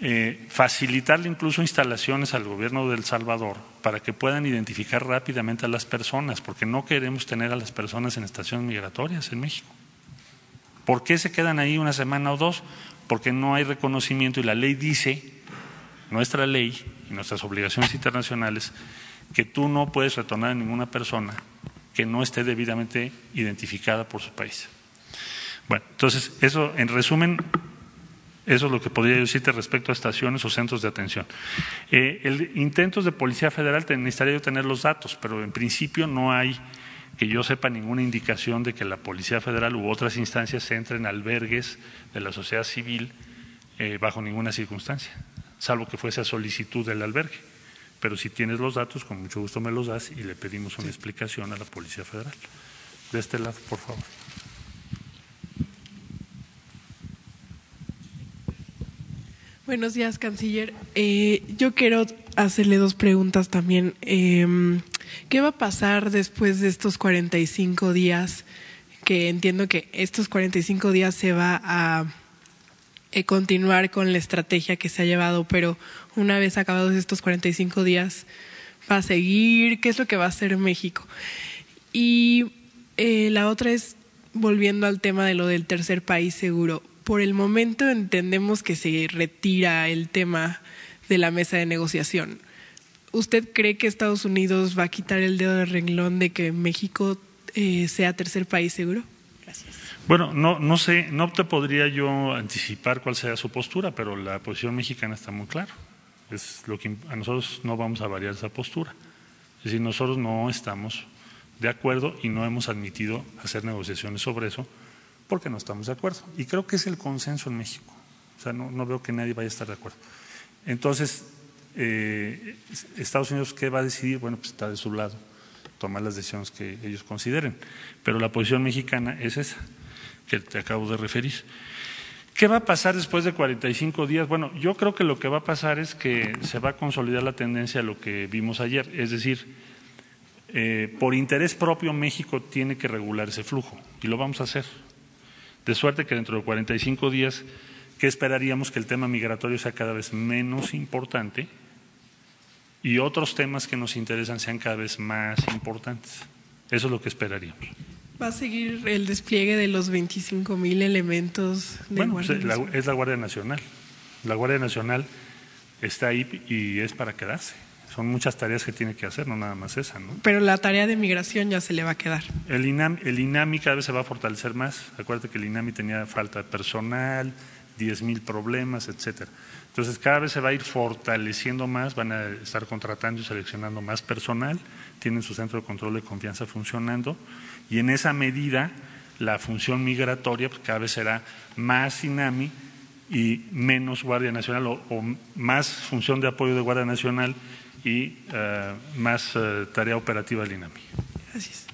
eh, facilitarle incluso instalaciones al gobierno de El Salvador para que puedan identificar rápidamente a las personas, porque no queremos tener a las personas en estaciones migratorias en México. ¿Por qué se quedan ahí una semana o dos? Porque no hay reconocimiento y la ley dice, nuestra ley y nuestras obligaciones internacionales, que tú no puedes retornar a ninguna persona que no esté debidamente identificada por su país. Bueno, entonces, eso en resumen eso es lo que podría decirte respecto a estaciones o centros de atención. Eh, el intentos de Policía Federal te- necesitaría tener los datos, pero en principio no hay que yo sepa ninguna indicación de que la Policía Federal u otras instancias entren en albergues de la sociedad civil eh, bajo ninguna circunstancia, salvo que fuese a solicitud del albergue. Pero si tienes los datos, con mucho gusto me los das y le pedimos una explicación a la Policía Federal. De este lado, por favor. Buenos días, canciller. Eh, yo quiero hacerle dos preguntas también. Eh, ¿Qué va a pasar después de estos 45 días? Que entiendo que estos 45 días se va a eh, continuar con la estrategia que se ha llevado, pero una vez acabados estos 45 días, ¿va a seguir? ¿Qué es lo que va a hacer México? Y eh, la otra es, volviendo al tema de lo del tercer país seguro, por el momento entendemos que se retira el tema de la mesa de negociación. ¿Usted cree que Estados Unidos va a quitar el dedo del renglón de que México eh, sea tercer país seguro? Bueno, no, no sé, no te podría yo anticipar cuál sea su postura, pero la posición mexicana está muy clara. Es lo que a nosotros no vamos a variar esa postura. Es decir, nosotros no estamos de acuerdo y no hemos admitido hacer negociaciones sobre eso porque no estamos de acuerdo. Y creo que es el consenso en México. O sea, no, no veo que nadie vaya a estar de acuerdo. Entonces, eh, Estados Unidos, ¿qué va a decidir? Bueno, pues está de su lado, tomar las decisiones que ellos consideren. Pero la posición mexicana es esa que te acabo de referir. ¿Qué va a pasar después de 45 días? Bueno, yo creo que lo que va a pasar es que se va a consolidar la tendencia a lo que vimos ayer, es decir, eh, por interés propio México tiene que regular ese flujo y lo vamos a hacer. De suerte que dentro de 45 días, ¿qué esperaríamos? Que el tema migratorio sea cada vez menos importante y otros temas que nos interesan sean cada vez más importantes. Eso es lo que esperaríamos. ¿Va a seguir el despliegue de los 25 mil elementos de bueno, Guardia pues, la- Nacional? es la Guardia Nacional. La Guardia Nacional está ahí y es para quedarse. Son muchas tareas que tiene que hacer, no nada más esa, ¿no? Pero la tarea de migración ya se le va a quedar. El INAMI, el INAMI cada vez se va a fortalecer más. Acuérdate que el INAMI tenía falta de personal, 10 mil problemas, etcétera. Entonces cada vez se va a ir fortaleciendo más, van a estar contratando y seleccionando más personal, tienen su centro de control de confianza funcionando y en esa medida la función migratoria pues, cada vez será más INAMI y menos Guardia Nacional o, o más función de apoyo de Guardia Nacional y eh, más eh, tarea operativa del INAMI. Gracias.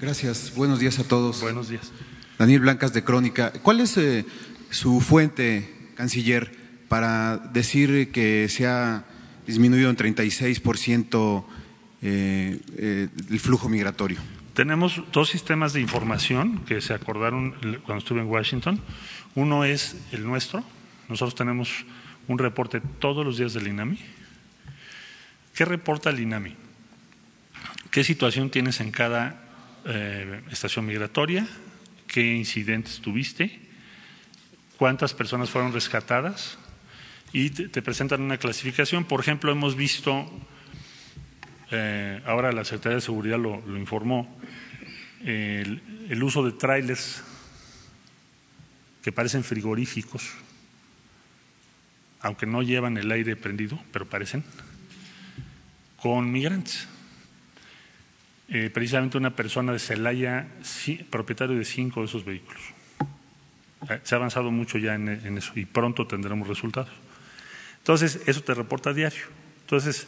Gracias. Buenos días a todos. Buenos días. Daniel Blancas de Crónica. ¿Cuál es eh, su fuente, canciller, para decir que se ha disminuido en 36% eh, eh, el flujo migratorio? Tenemos dos sistemas de información que se acordaron cuando estuve en Washington. Uno es el nuestro. Nosotros tenemos un reporte todos los días del INAMI. ¿Qué reporta el INAMI? ¿Qué situación tienes en cada eh, estación migratoria? ¿Qué incidentes tuviste? ¿Cuántas personas fueron rescatadas? Y te, presentan una clasificación. Por ejemplo, hemos visto eh, ahora la Secretaría de Seguridad lo, informó, el, uso de trailers que parecen frigoríficos, aunque no llevan el aire prendido, pero parecen, con migrantes. Eh, precisamente una persona de Celaya, sí, propietario de cinco de esos vehículos. Eh, Se ha avanzado mucho ya en eso y pronto tendremos resultados. Entonces, eso te reporta a diario. Entonces,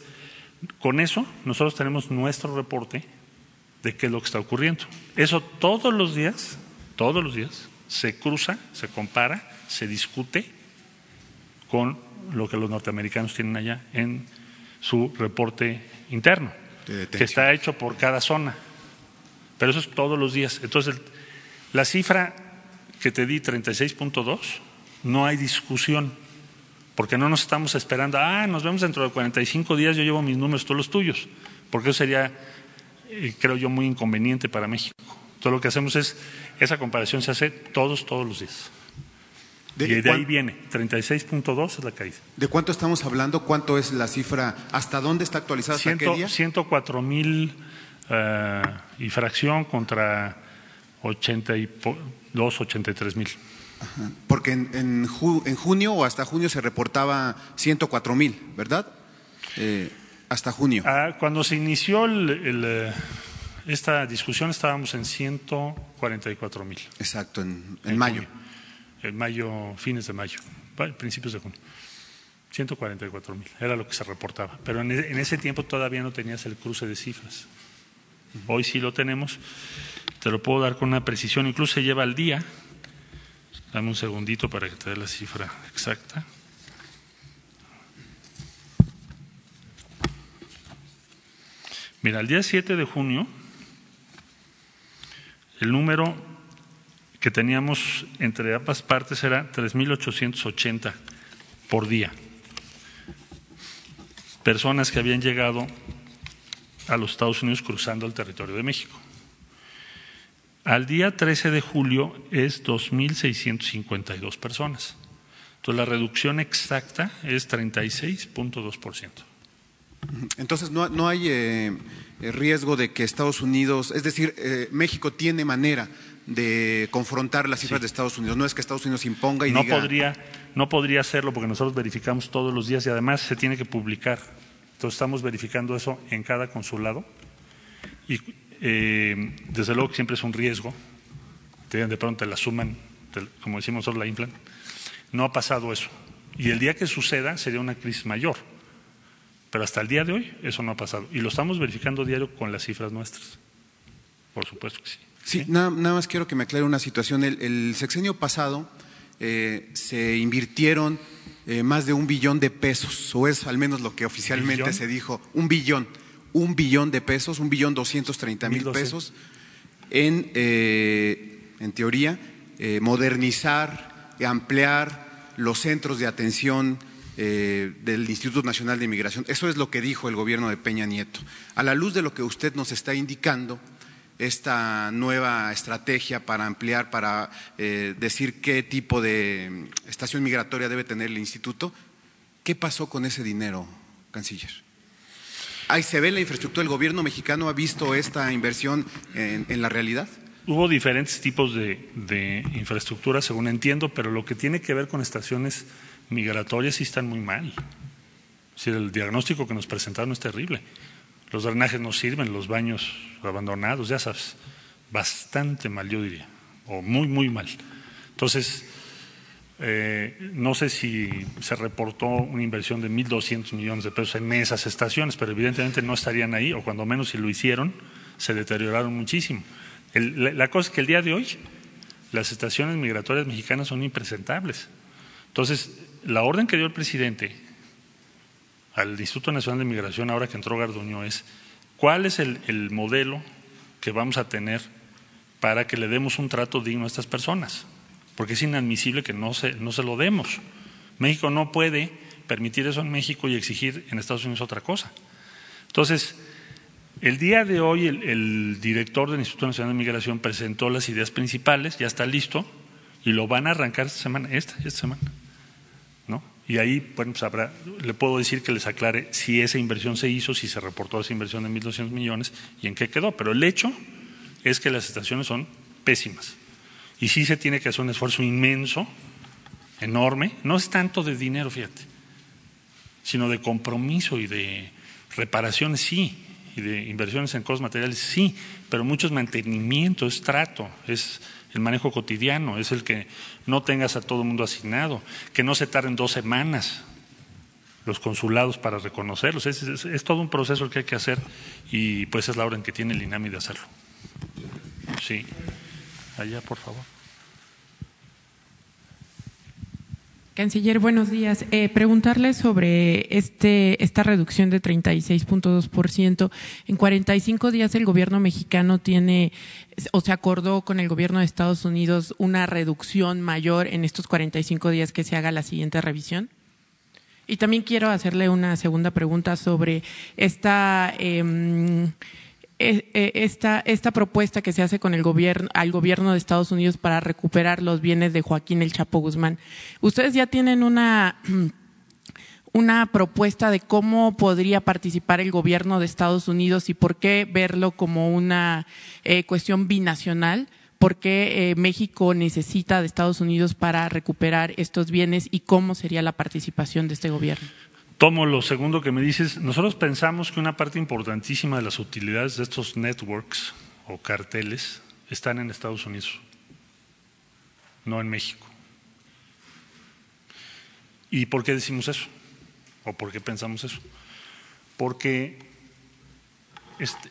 con eso nosotros tenemos nuestro reporte de qué es lo que está ocurriendo. Eso todos los días, todos los días, se cruza, se compara, se discute con lo que los norteamericanos tienen allá en su reporte interno, De que está hecho por cada zona. Pero eso es todos los días. Entonces, la cifra que te di, 36.2, no hay discusión porque no nos estamos esperando, ah, nos vemos dentro de 45 días, yo llevo mis números, tú los tuyos, porque eso sería, eh, creo yo, muy inconveniente para México. Todo lo que hacemos es, esa comparación se hace todos, todos los días. ¿De, y de ahí viene, 36.2 es la caída. ¿De cuánto estamos hablando? ¿Cuánto es la cifra? ¿Hasta dónde está actualizada? ¿Hasta qué Ciento- día? 104 mil eh, y fracción contra 82, 83 mil. Porque en, en ju- en junio o hasta junio se reportaba 104 mil, ¿verdad? Eh, hasta junio. Ah, cuando se inició el- el, eh, esta discusión estábamos en 144 mil. Exacto, en, en mayo. junio. En mayo, fines de mayo, principios de junio. 144 mil, era lo que se reportaba. Pero en, e- en ese tiempo todavía no tenías el cruce de cifras. Hoy sí lo tenemos, te lo puedo dar con una precisión, incluso se lleva al día. Dame un segundito para que te dé la cifra exacta. Mira, el día 7 de junio, el número que teníamos entre ambas partes era 3.880 por día. Personas que habían llegado a los Estados Unidos cruzando el territorio de México. Al día 13 de julio es 2.652 personas. Entonces la reducción exacta es 36.2%. Entonces, no, no hay eh, riesgo de que Estados Unidos, es decir, eh, México tiene manera de confrontar las cifras de Estados Unidos. No es que Estados Unidos imponga y no diga. Podría, no podría hacerlo porque nosotros verificamos todos los días y además se tiene que publicar. Entonces estamos verificando eso en cada consulado y eh, desde luego que siempre es un riesgo. Te- De pronto te la suman, te- como decimos nosotros, la inflan. No ha pasado eso. Y el día que suceda sería una crisis mayor. Pero hasta el día de hoy eso no ha pasado. Y lo estamos verificando diario con las cifras nuestras. Por supuesto que sí. Sí, nada, nada más quiero que me aclare una situación. El, el sexenio pasado eh, se invirtieron eh, más de un billón de pesos, o es al menos lo que oficialmente ¿Billón? se dijo, un billón, un billón de pesos, un billón doscientos treinta mil 1.200. pesos en, eh, en teoría, eh, modernizar, ampliar los centros de atención eh, del Instituto Nacional de Migración. Eso es lo que dijo el gobierno de Peña Nieto. A la luz de lo que usted nos está indicando, esta nueva estrategia para ampliar, para eh, decir qué tipo de mm, estación migratoria debe tener el instituto, ¿qué pasó con ese dinero, canciller? Ahí se ve la infraestructura, el gobierno mexicano ha visto esta inversión en, la realidad. Hubo diferentes tipos de, infraestructura, según entiendo, pero lo que tiene que ver con estaciones migratorias sí están muy mal. Decir, el diagnóstico que nos presentaron es terrible. Los drenajes no sirven, los baños abandonados, ya sabes, bastante mal, yo diría, o muy, muy mal. Entonces, eh, no sé si se reportó una inversión de 1.200 millones de pesos en esas estaciones, pero evidentemente no estarían ahí, o cuando menos si lo hicieron, se deterioraron muchísimo. La, cosa es que el día de hoy las estaciones migratorias mexicanas son impresentables. Entonces, la orden que dio el presidente al Instituto Nacional de Migración, ahora que entró Garduño, es cuál es el modelo que vamos a tener para que le demos un trato digno a estas personas, porque es inadmisible que no se, no se lo demos. México no puede permitir eso en México y exigir en Estados Unidos otra cosa. Entonces, el día de hoy el, director del Instituto Nacional de Migración presentó las ideas principales, ya está listo, y lo van a arrancar esta semana, esta, esta semana. ¿no? Y ahí, bueno, pues habrá, le puedo decir que les aclare si esa inversión se hizo, si se reportó esa inversión de 1.200 millones y en qué quedó. Pero el hecho es que las estaciones son pésimas. Y sí se tiene que hacer un esfuerzo inmenso, enorme. No es tanto de dinero, fíjate, sino de compromiso y de reparaciones, sí, y de inversiones en cosas materiales, sí, pero mucho es mantenimiento, es trato, es el manejo cotidiano, es el que no tengas a todo el mundo asignado, que no se tarden dos semanas los consulados para reconocerlos. Es, todo un proceso el que hay que hacer y pues es la hora en que tiene el INAMI de hacerlo. Sí. Allá, por favor. Canciller, buenos días. Eh, preguntarle sobre este, esta reducción de 36.2%. En 45 días el gobierno mexicano tiene o se acordó con el gobierno de Estados Unidos una reducción mayor en estos 45 días que se haga la siguiente revisión. Y también quiero hacerle una segunda pregunta sobre esta, em, esta, esta propuesta que se hace con el gobierno, al gobierno de Estados Unidos para recuperar los bienes de Joaquín El Chapo Guzmán. Ustedes ya tienen una, *clears throat* una propuesta de cómo podría participar el gobierno de Estados Unidos y por qué verlo como una eh, cuestión binacional por qué eh, México necesita de Estados Unidos para recuperar estos bienes y cómo sería la participación de este gobierno. Tomo lo segundo que me dices. Nosotros pensamos que una parte importantísima de las utilidades de estos networks o carteles están en Estados Unidos, no en México. ¿Y por qué decimos eso? ¿O por qué pensamos eso? Porque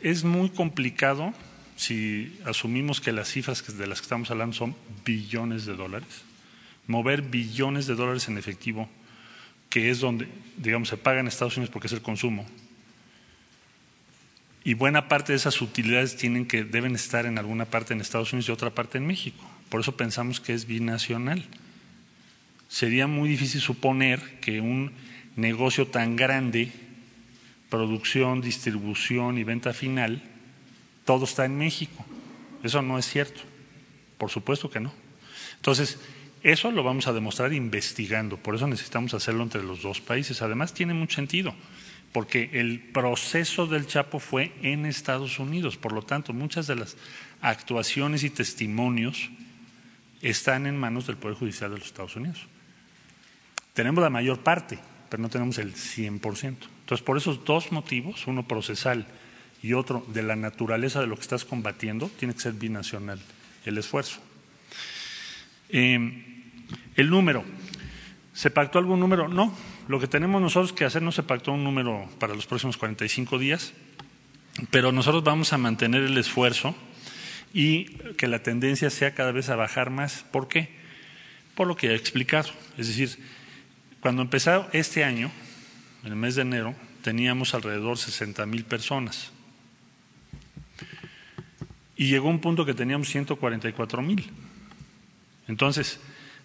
es, muy complicado si asumimos que las cifras de las que estamos hablando son billones de dólares, mover billones de dólares en efectivo, que es donde, digamos, se paga en Estados Unidos porque es el consumo, y buena parte de esas utilidades tienen que, deben estar en alguna parte en Estados Unidos y otra parte en México. Por eso pensamos que es binacional. Sería muy difícil suponer que un negocio tan grande, producción, distribución y venta final, todo está en México. Eso no es cierto. Por supuesto que no. Entonces, eso lo vamos a demostrar investigando. Por eso necesitamos hacerlo entre los dos países. Además, tiene mucho sentido, porque el proceso del Chapo fue en Estados Unidos. Por lo tanto, muchas de las actuaciones y testimonios están en manos del Poder Judicial de los Estados Unidos. Tenemos la mayor parte, pero no tenemos el 100%. Entonces, por esos dos motivos, uno procesal y otro de la naturaleza de lo que estás combatiendo, tiene que ser binacional el esfuerzo. Eh, el número. ¿Se pactó algún número? No. Lo que tenemos nosotros que hacer no se pactó un número para los próximos 45 días, pero nosotros vamos a mantener el esfuerzo y que la tendencia sea cada vez a bajar más. ¿Por qué? Por lo que he explicado. Es decir, cuando empezó este año, en el mes de enero, teníamos alrededor de 60 mil personas. Y llegó un punto que teníamos 144 mil. Entonces,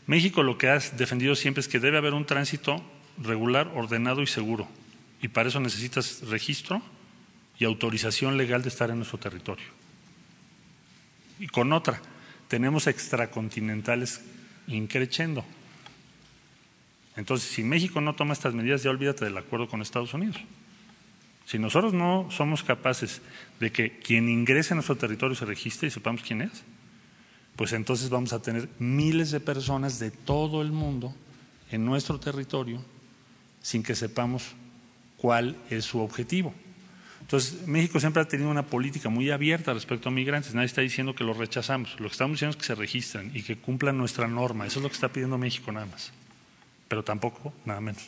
México lo que ha defendido siempre es que debe haber un tránsito regular, ordenado y seguro. Y para eso necesitas registro y autorización legal de estar en nuestro territorio. Y con otra, tenemos extracontinentales increciendo. Entonces, si México no toma estas medidas, ya olvídate del acuerdo con Estados Unidos. Si nosotros no somos capaces de que quien ingrese a nuestro territorio se registre y sepamos quién es, pues entonces vamos a tener miles de personas de todo el mundo en nuestro territorio sin que sepamos cuál es su objetivo. Entonces, México siempre ha tenido una política muy abierta respecto a migrantes. Nadie está diciendo que los rechazamos. Lo que estamos diciendo es que se registren y que cumplan nuestra norma. Eso es lo que está pidiendo México nada más. Pero tampoco, nada menos.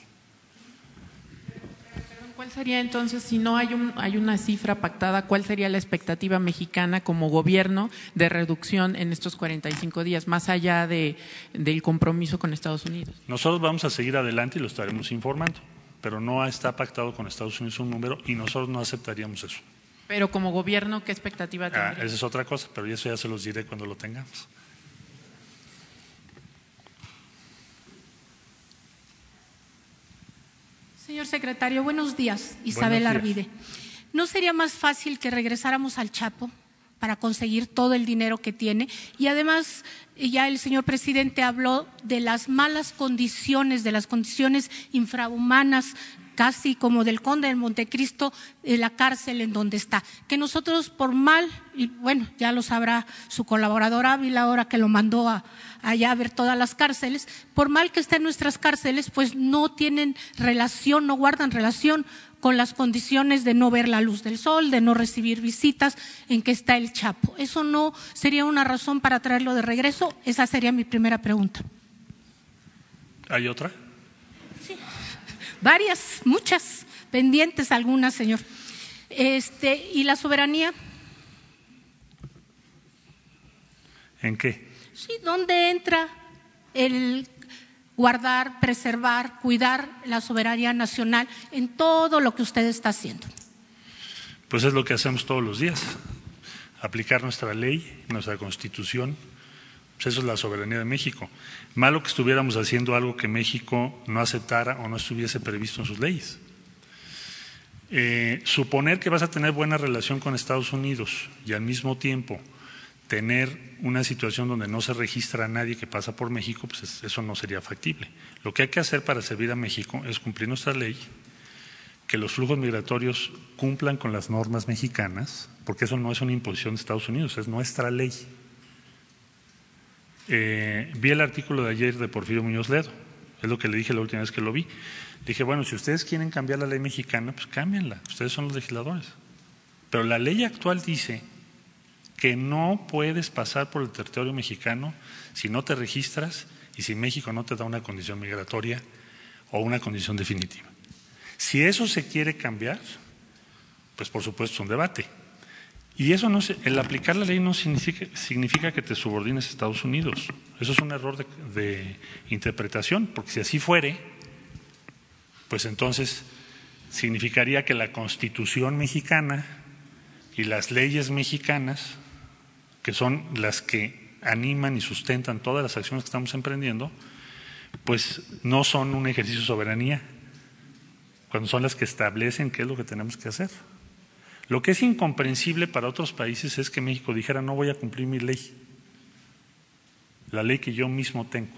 ¿Cuál sería entonces, si no hay, un, hay una cifra pactada, cuál sería la expectativa mexicana como gobierno de reducción en estos 45 días, más allá de, del compromiso con Estados Unidos? Nosotros vamos a seguir adelante y lo estaremos informando, pero no está pactado con Estados Unidos un número y nosotros no aceptaríamos eso. Pero como gobierno, ¿qué expectativa ah, esa es otra cosa, pero eso ya se los diré cuando lo tengamos. Señor secretario, buenos días. Isabel Arvide. ¿No sería más fácil que regresáramos al Chapo para conseguir todo el dinero que tiene? Y además, ya el señor presidente habló de las malas condiciones, de las condiciones infrahumanas casi como del conde de Montecristo, de la cárcel en donde está. Que nosotros por mal, y bueno, ya lo sabrá su colaborador Ávila ahora que lo mandó a, allá a ver todas las cárceles, por mal que estén nuestras cárceles, pues no tienen relación, no guardan relación con las condiciones de no ver la luz del sol, de no recibir visitas, en que está el Chapo. ¿Eso no sería una razón para traerlo de regreso? Esa sería mi primera pregunta. ¿Hay otra? Varias, muchas, pendientes algunas, señor. Este, ¿Y la soberanía? ¿En qué? Sí, ¿dónde entra el guardar, preservar, cuidar la soberanía nacional en todo lo que usted está haciendo? Pues es lo que hacemos todos los días, aplicar nuestra ley, nuestra constitución, pues eso es la soberanía de México. Malo que estuviéramos haciendo algo que México no aceptara o no estuviese previsto en sus leyes. Eh, suponer que vas a tener buena relación con Estados Unidos y al mismo tiempo tener una situación donde no se registra a nadie que pasa por México, pues eso no sería factible. Lo que hay que hacer para servir a México es cumplir nuestra ley, que los flujos migratorios cumplan con las normas mexicanas, porque eso no es una imposición de Estados Unidos, es nuestra ley. Eh, vi el artículo de ayer de Porfirio Muñoz Ledo, es lo que le dije la última vez que lo vi. Dije, bueno, si ustedes quieren cambiar la ley mexicana, pues cámbienla, ustedes son los legisladores. Pero la ley actual dice que no puedes pasar por el territorio mexicano si no te registras y si México no te da una condición migratoria o una condición definitiva. Si eso se quiere cambiar, pues por supuesto es un debate. Y eso no el aplicar la ley no significa, que te subordines a Estados Unidos. Eso es un error de, de interpretación, porque si así fuere, pues entonces significaría que la Constitución mexicana y las leyes mexicanas que son las que animan y sustentan todas las acciones que estamos emprendiendo, pues no son un ejercicio de soberanía, cuando son las que establecen qué es lo que tenemos que hacer. Lo que es incomprensible para otros países es que México dijera no voy a cumplir mi ley, la ley que yo mismo tengo.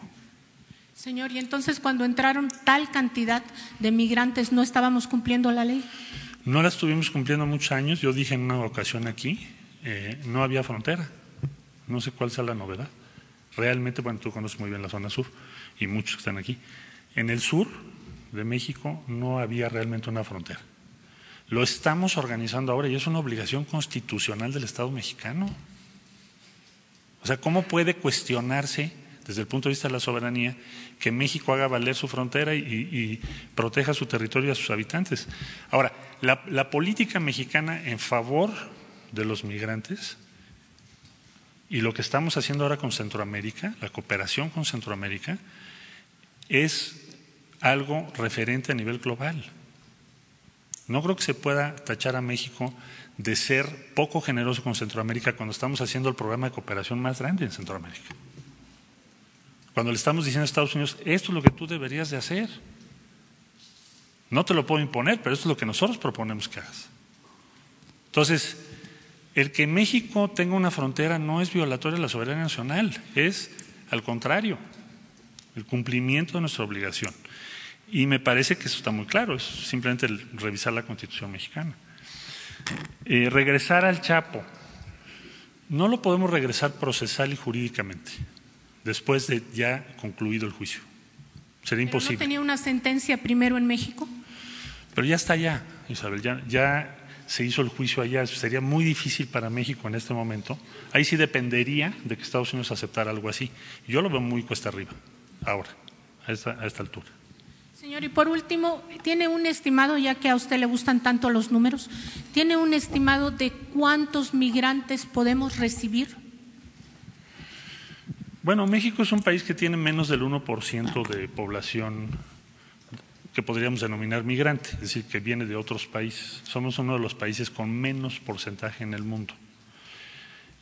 Señor, y entonces cuando entraron tal cantidad de migrantes, ¿no estábamos cumpliendo la ley? No la estuvimos cumpliendo muchos años. Yo dije en una ocasión aquí, eh, no había frontera. No sé cuál sea la novedad. Realmente, bueno, tú conoces muy bien la zona sur y muchos que están aquí. En el sur de México no había realmente una frontera. Lo estamos organizando ahora y es una obligación constitucional del Estado mexicano. O sea, ¿cómo puede cuestionarse desde el punto de vista de la soberanía que México haga valer su frontera y, proteja su territorio y a sus habitantes? Ahora, la política mexicana en favor de los migrantes y lo que estamos haciendo ahora con Centroamérica, la cooperación con Centroamérica, es algo referente a nivel global. No creo que se pueda tachar a México de ser poco generoso con Centroamérica cuando estamos haciendo el programa de cooperación más grande en Centroamérica. Cuando le estamos diciendo a Estados Unidos, esto es lo que tú deberías de hacer. No te lo puedo imponer, pero esto es lo que nosotros proponemos que hagas. Entonces, el que México tenga una frontera no es violatoria de la soberanía nacional, es al contrario, el cumplimiento de nuestra obligación. Y me parece que eso está muy claro, es simplemente revisar la Constitución mexicana. Eh, regresar al Chapo. No lo podemos regresar procesal y jurídicamente, después de ya concluido el juicio. Sería imposible. ¿No tenía una sentencia primero en México? Pero ya está allá, Isabel, ya, ya se hizo el juicio allá. Sería muy difícil para México en este momento. Ahí sí dependería de que Estados Unidos aceptara algo así. Yo lo veo muy cuesta arriba, ahora, a esta, a esta altura. Señor, y por último, ¿tiene un estimado, ya que a usted le gustan tanto los números, ¿tiene un estimado de cuántos migrantes podemos recibir? Bueno, México es un país que tiene menos del 1% de población que podríamos denominar migrante, es decir, que viene de otros países. Somos uno de los países con menos porcentaje en el mundo.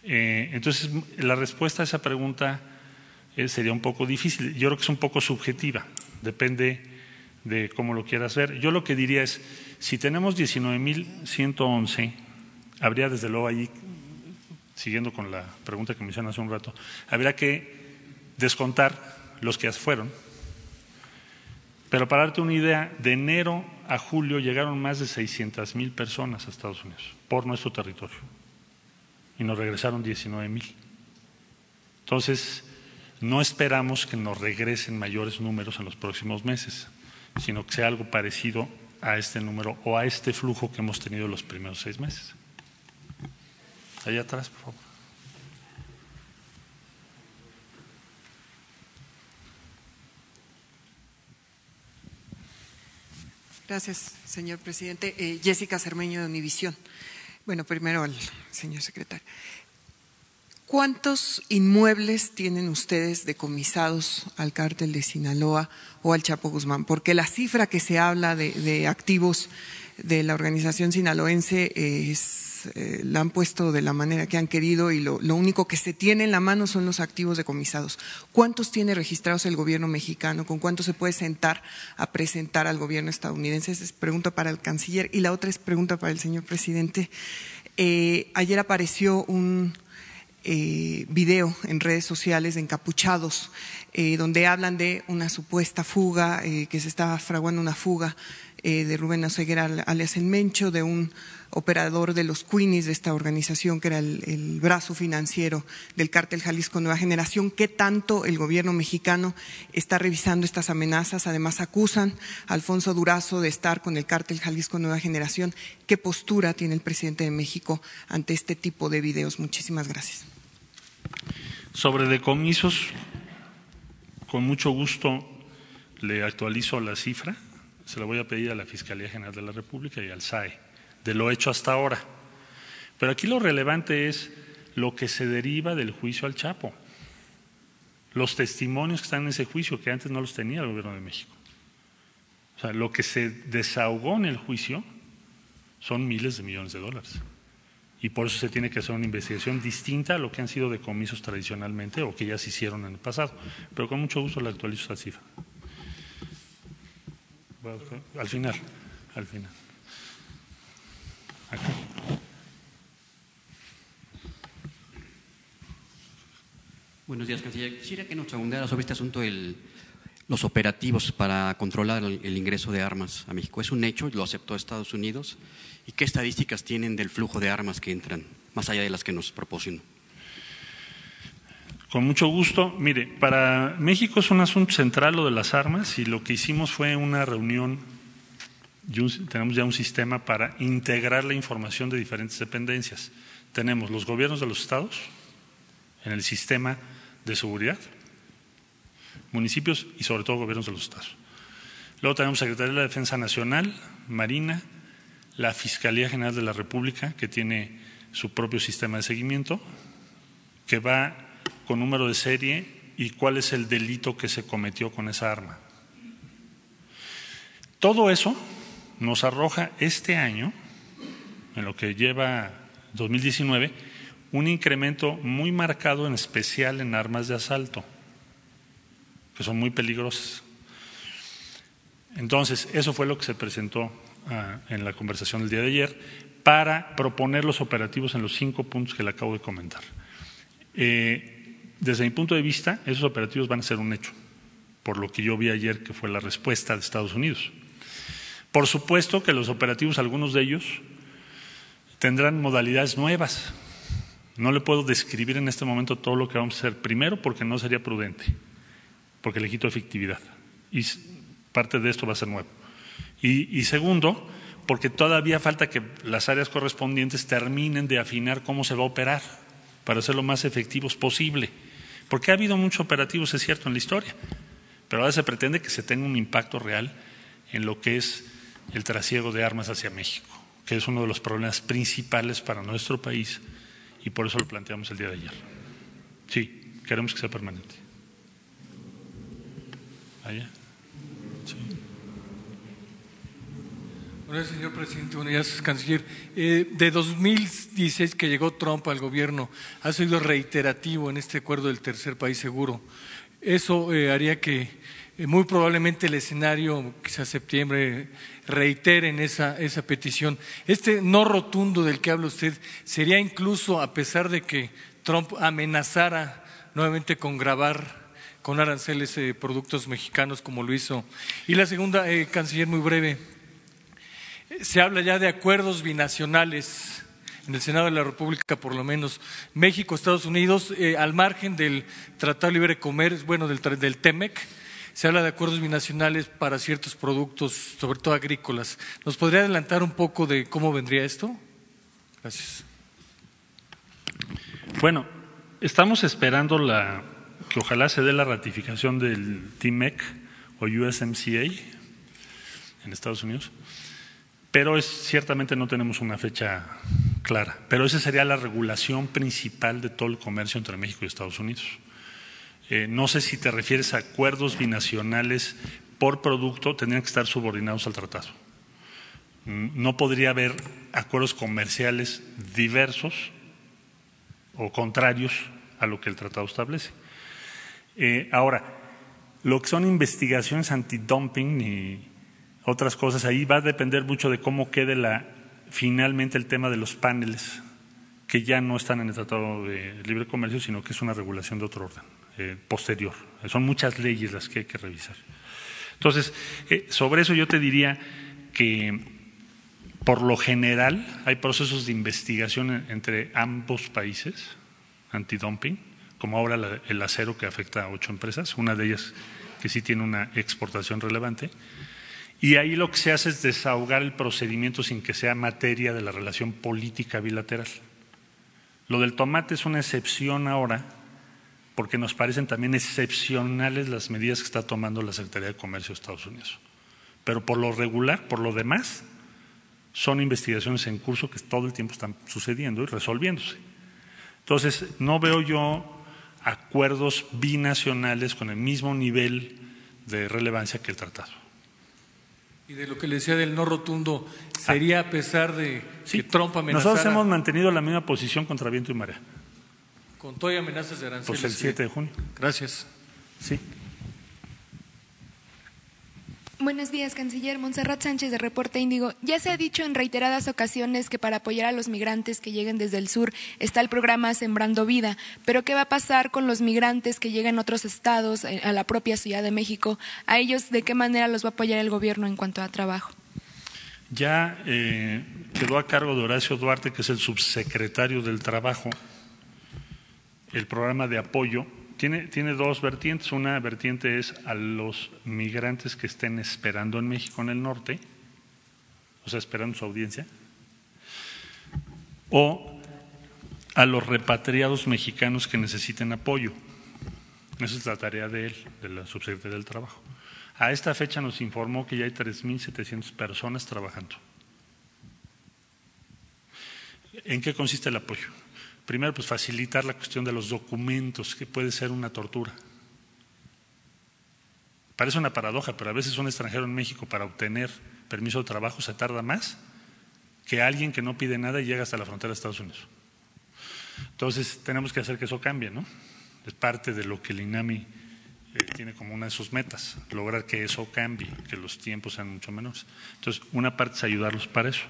Eh, entonces, la respuesta a esa pregunta eh, sería un poco difícil. Yo creo que es un poco subjetiva, depende de cómo lo quieras ver. Yo lo que diría es, si tenemos 19.111, habría desde luego ahí, siguiendo con la pregunta que me hicieron hace un rato, habría que descontar los que ya fueron, pero para darte una idea, de enero a julio llegaron más de 600 mil personas a Estados Unidos por nuestro territorio y nos regresaron 19 mil. Entonces, no esperamos que nos regresen mayores números en los próximos meses, sino que sea algo parecido a este número o a este flujo que hemos tenido los primeros seis meses. Allá atrás, por favor. Gracias, señor presidente. Eh, Jessica Cermeño de Univisión. Bueno, primero al señor secretario. ¿Cuántos inmuebles tienen ustedes decomisados al cártel de Sinaloa o al Chapo Guzmán? Porque la cifra que se habla de activos de la organización sinaloense es eh, la han puesto de la manera que han querido y lo, único que se tiene en la mano son los activos decomisados. ¿Cuántos tiene registrados el gobierno mexicano? ¿Con cuántos se puede sentar a presentar al gobierno estadounidense? Esa es pregunta para el canciller. Y la otra es pregunta para el señor presidente. Eh, ayer apareció un eh, video en redes sociales de encapuchados donde hablan de una supuesta fuga, que se estaba fraguando una fuga de Rubén Oseguera alias El Mencho, de un operador de los Queenies de esta organización, que era el, brazo financiero del cártel Jalisco Nueva Generación. ¿Qué tanto el gobierno mexicano está revisando estas amenazas? Además, acusan a Alfonso Durazo de estar con el cártel Jalisco Nueva Generación. ¿Qué postura tiene el presidente de México ante este tipo de videos? Muchísimas gracias. Sobre decomisos, con mucho gusto le actualizo la cifra. Se la voy a pedir a la Fiscalía General de la República y al SAE de lo hecho hasta ahora. Pero aquí lo relevante es lo que se deriva del juicio al Chapo, los testimonios que están en ese juicio que antes no los tenía el gobierno de México. O sea, lo que se desahogó en el juicio son miles de millones de dólares. Y por eso se tiene que hacer una investigación distinta a lo que han sido decomisos tradicionalmente o que ya se hicieron en el pasado. Pero con mucho gusto le actualizo esa cifra. Al final, al final. Buenos días, canciller. Quisiera que nos abundara sobre este asunto de los operativos para controlar el, ingreso de armas a México. Es un hecho, lo aceptó Estados Unidos. ¿Y qué estadísticas tienen del flujo de armas que entran, más allá de las que nos proporcionó? Con mucho gusto. Mire, para México es un asunto central lo de las armas y lo que hicimos fue una reunión, tenemos ya un sistema para integrar la información de diferentes dependencias. Tenemos los gobiernos de los estados en el sistema de seguridad, municipios y sobre todo gobiernos de los estados. Luego tenemos Secretaría de la Defensa Nacional, Marina, la Fiscalía General de la República, que tiene su propio sistema de seguimiento, que va con número de serie y cuál es el delito que se cometió con esa arma. Todo eso nos arroja este año, en lo que lleva 2019, un incremento muy marcado, en especial en armas de asalto que son muy peligrosas. Entonces, eso fue lo que se presentó en la conversación del día de ayer para proponer los operativos en los cinco puntos que le acabo de comentar. Eh, desde mi punto de vista, esos operativos van a ser un hecho, por lo que yo vi ayer que fue la respuesta de Estados Unidos. Por supuesto que los operativos, algunos de ellos, tendrán modalidades nuevas. No le puedo describir en este momento todo lo que vamos a hacer primero porque no sería prudente porque le quito efectividad. Y parte de esto va a ser nuevo. Y, segundo, porque todavía falta que las áreas correspondientes terminen de afinar cómo se va a operar para ser lo más efectivos posible. Porque ha habido muchos operativos, es cierto, en la historia, pero ahora se pretende que se tenga un impacto real en lo que es el trasiego de armas hacia México, que es uno de los problemas principales para nuestro país y por eso lo planteamos el día de ayer. Sí, queremos que sea permanente. Señor presidente. Días, canciller. Eh, de 2016 que llegó Trump al gobierno, ha sido reiterativo en este acuerdo del tercer país seguro. Eso eh, haría que eh, muy probablemente el escenario, quizás septiembre, reiteren esa, esa petición. Este no rotundo del que habla usted sería incluso, a pesar de que Trump amenazara nuevamente con grabar con aranceles de productos mexicanos como lo hizo. Y la segunda, eh, canciller, muy breve. Se habla ya de acuerdos binacionales en el Senado de la República, por lo menos México, Estados Unidos, eh, al margen del Tratado de Libre Comercio, bueno, del, del TEMEC, se habla de acuerdos binacionales para ciertos productos, sobre todo agrícolas. ¿Nos podría adelantar un poco de cómo vendría esto? Gracias. Bueno, estamos esperando la que ojalá se dé la ratificación del TMEC o USMCA en Estados Unidos, pero es, ciertamente no tenemos una fecha clara, pero esa sería la regulación principal de todo el comercio entre México y Estados Unidos. Eh, no sé si te refieres a acuerdos binacionales por producto, tendrían que estar subordinados al tratado. Mm, no podría haber acuerdos comerciales diversos o contrarios a lo que el tratado establece. Eh, ahora, lo que son investigaciones antidumping y otras cosas, ahí va a depender mucho de cómo quede la, finalmente el tema de los paneles, que ya no están en el Tratado de Libre Comercio, sino que es una regulación de otro orden, eh, posterior. Son muchas leyes las que hay que revisar. Entonces, eh, sobre eso yo te diría que por lo general hay procesos de investigación entre ambos países, antidumping, como ahora el acero que afecta a ocho empresas, una de ellas que sí tiene una exportación relevante. Y ahí lo que se hace es desahogar el procedimiento sin que sea materia de la relación política bilateral. Lo del tomate es una excepción ahora, porque nos parecen también excepcionales las medidas que está tomando la Secretaría de Comercio de Estados Unidos. Pero por lo regular, por lo demás, son investigaciones en curso que todo el tiempo están sucediendo y resolviéndose. Entonces, no veo yo acuerdos binacionales con el mismo nivel de relevancia que el tratado. Y de lo que le decía del no rotundo, ¿sería a pesar de que Trump amenazara? Nosotros hemos mantenido la misma posición contra viento y marea. Con todas amenazas de aranceles. Pues el 7 de junio. Gracias. Sí. Buenos días, canciller. Monserrat Sánchez de Reporte Índigo. Ya se ha dicho en reiteradas ocasiones que para apoyar a los migrantes que lleguen desde el sur está el programa Sembrando Vida. Pero ¿qué va a pasar con los migrantes que llegan a otros estados, eh, a la propia Ciudad de México? ¿A ellos de qué manera los va a apoyar el gobierno en cuanto a trabajo? Ya eh, quedó a cargo de Horacio Duarte, que es el subsecretario del Trabajo, el programa de apoyo tiene, tiene, dos vertientes. Una vertiente es a los migrantes que estén esperando en México en el norte, o sea, esperando su audiencia, o a los repatriados mexicanos que necesiten apoyo. Esa es la tarea de él, de la subsecretaría del Trabajo. A esta fecha nos informó que ya hay 3.700 personas trabajando. ¿En qué consiste el apoyo? Primero, pues facilitar la cuestión de los documentos, que puede ser una tortura. Parece una paradoja, pero a veces un extranjero en México para obtener permiso de trabajo se tarda más que alguien que no pide nada y llega hasta la frontera de Estados Unidos. Entonces, tenemos que hacer que eso cambie, ¿no? Es parte de lo que el INAMI eh, tiene como una de sus metas, lograr que eso cambie, que los tiempos sean mucho menores. Entonces, una parte es ayudarlos para eso.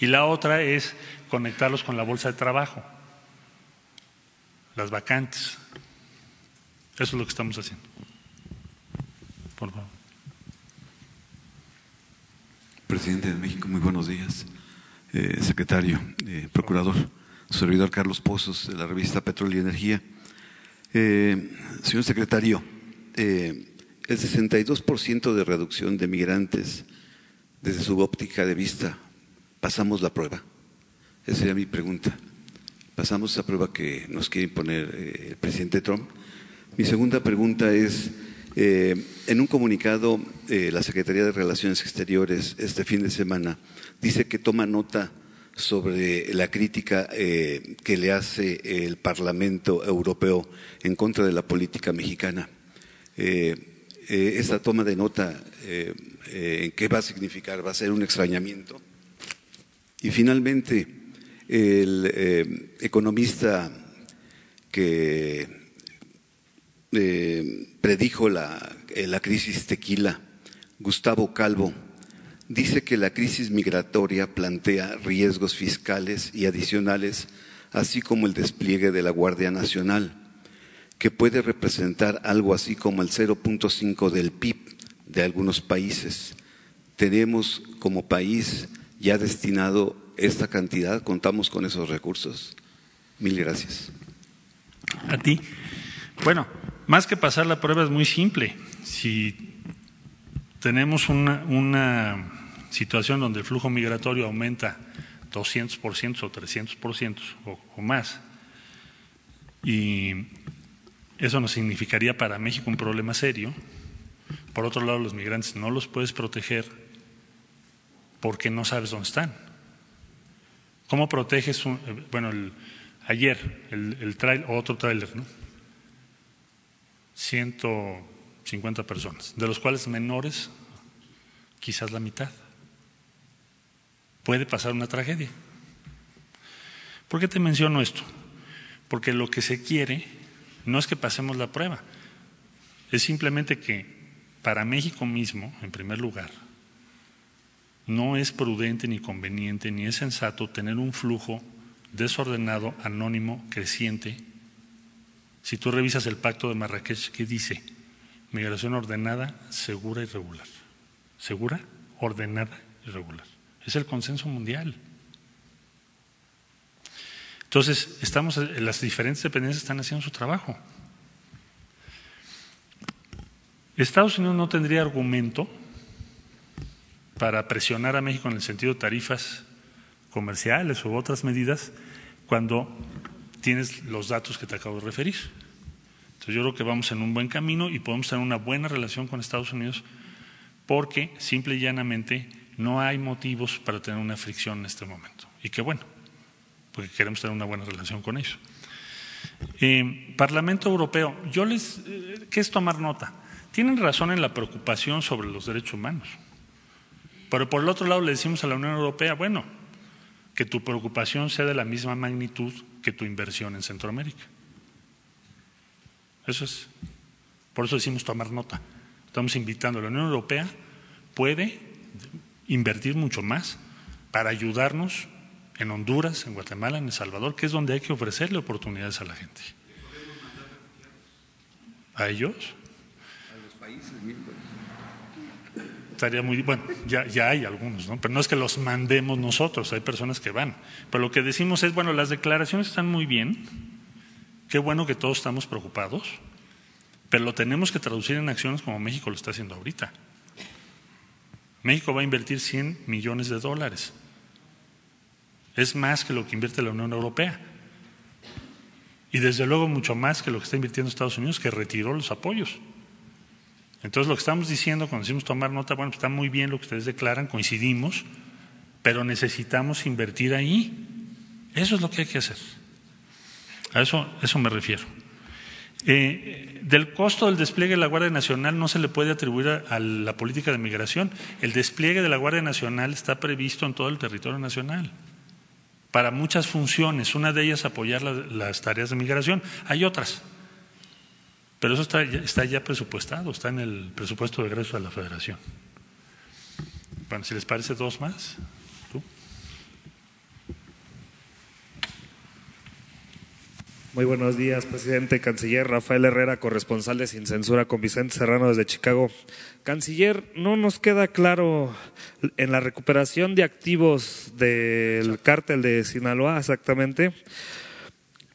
Y la otra es conectarlos con la bolsa de trabajo las vacantes. Eso es lo que estamos haciendo. Por favor. Presidente de México, muy buenos días. Eh, secretario, eh, procurador, servidor Carlos Pozos de la revista Petróleo y Energía. Eh, señor secretario, el 62% de reducción de migrantes desde su óptica de vista, ¿pasamos la prueba? Esa sería mi pregunta pasamos esa prueba que nos quiere imponer eh, el presidente Trump. Mi segunda pregunta es, eh, en un comunicado, eh, la Secretaría de Relaciones Exteriores este fin de semana dice que toma nota sobre la crítica que le hace el Parlamento Europeo en contra de la política mexicana. esta toma de nota, ¿qué va a significar? ¿Va a ser un extrañamiento? Y finalmente, el eh, economista que eh, predijo la, eh, la crisis tequila, Gustavo Calvo, dice que la crisis migratoria plantea riesgos fiscales y adicionales, así como el despliegue de la Guardia Nacional, que puede representar algo así como el 0.5 del PIB de algunos países. Tenemos como país ya destinado esta cantidad, contamos con esos recursos. Mil gracias. A ti. Bueno, más que pasar la prueba es muy simple. Si tenemos una, una situación donde el flujo migratorio aumenta 200% o 300% o, o más, y eso nos significaría para México un problema serio. Por otro lado, los migrantes no los puedes proteger porque no sabes dónde están. ¿Cómo proteges un, bueno, el, ayer, el, el trail, otro tráiler, ¿no? 150 personas, de los cuales menores quizás la mitad. Puede pasar una tragedia. ¿Por qué te menciono esto? Porque lo que se quiere no es que pasemos la prueba, es simplemente que para México mismo, en primer lugar, no es prudente ni conveniente ni es sensato tener un flujo desordenado, anónimo, creciente. Si tú revisas el pacto de Marrakech, ¿qué dice? Migración ordenada, segura y regular. ¿Segura? Ordenada y regular. Es el consenso mundial. Entonces, estamos, las diferentes dependencias están haciendo su trabajo. Estados Unidos no tendría argumento para presionar a México en el sentido de tarifas comerciales u otras medidas cuando tienes los datos que te acabo de referir. Entonces yo creo que vamos en un buen camino y podemos tener una buena relación con Estados Unidos porque simple y llanamente no hay motivos para tener una fricción en este momento. Y qué bueno, porque queremos tener una buena relación con ellos. Eh, Parlamento Europeo, yo les, eh, ¿qué es tomar nota? Tienen razón en la preocupación sobre los derechos humanos. Pero por el otro lado le decimos a la Unión Europea, bueno, que tu preocupación sea de la misma magnitud que tu inversión en Centroamérica. Eso es. Por eso decimos tomar nota. Estamos invitando a la Unión Europea puede invertir mucho más para ayudarnos en Honduras, en Guatemala, en El Salvador, que es donde hay que ofrecerle oportunidades a la gente. ¿A ellos? A los países, Estaría muy bueno, ya, ya hay algunos, ¿no? Pero no es que los mandemos nosotros, hay personas que van. Pero lo que decimos es, bueno, las declaraciones están muy bien, qué bueno que todos estamos preocupados, pero lo tenemos que traducir en acciones como México lo está haciendo ahorita. México va a invertir 100 millones de dólares. Es más que lo que invierte la Unión Europea. Y desde luego mucho más que lo que está invirtiendo Estados Unidos, que retiró los apoyos. Entonces lo que estamos diciendo cuando decimos tomar nota, bueno, está muy bien lo que ustedes declaran, coincidimos, pero necesitamos invertir ahí. Eso es lo que hay que hacer. A eso, eso me refiero. Eh, del costo del despliegue de la Guardia Nacional no se le puede atribuir a, la política de migración. El despliegue de la Guardia Nacional está previsto en todo el territorio nacional para muchas funciones. Una de ellas apoyar la, las tareas de migración. Hay otras, pero eso está, está, ya presupuestado, está en el presupuesto de egreso de la Federación. Bueno, si les parece dos más. ¿Tú? Muy buenos días, presidente, canciller Rafael Herrera, corresponsal de Sin Censura con Vicente Serrano desde Chicago. Canciller, no nos queda claro en la recuperación de activos del cártel de Sinaloa exactamente.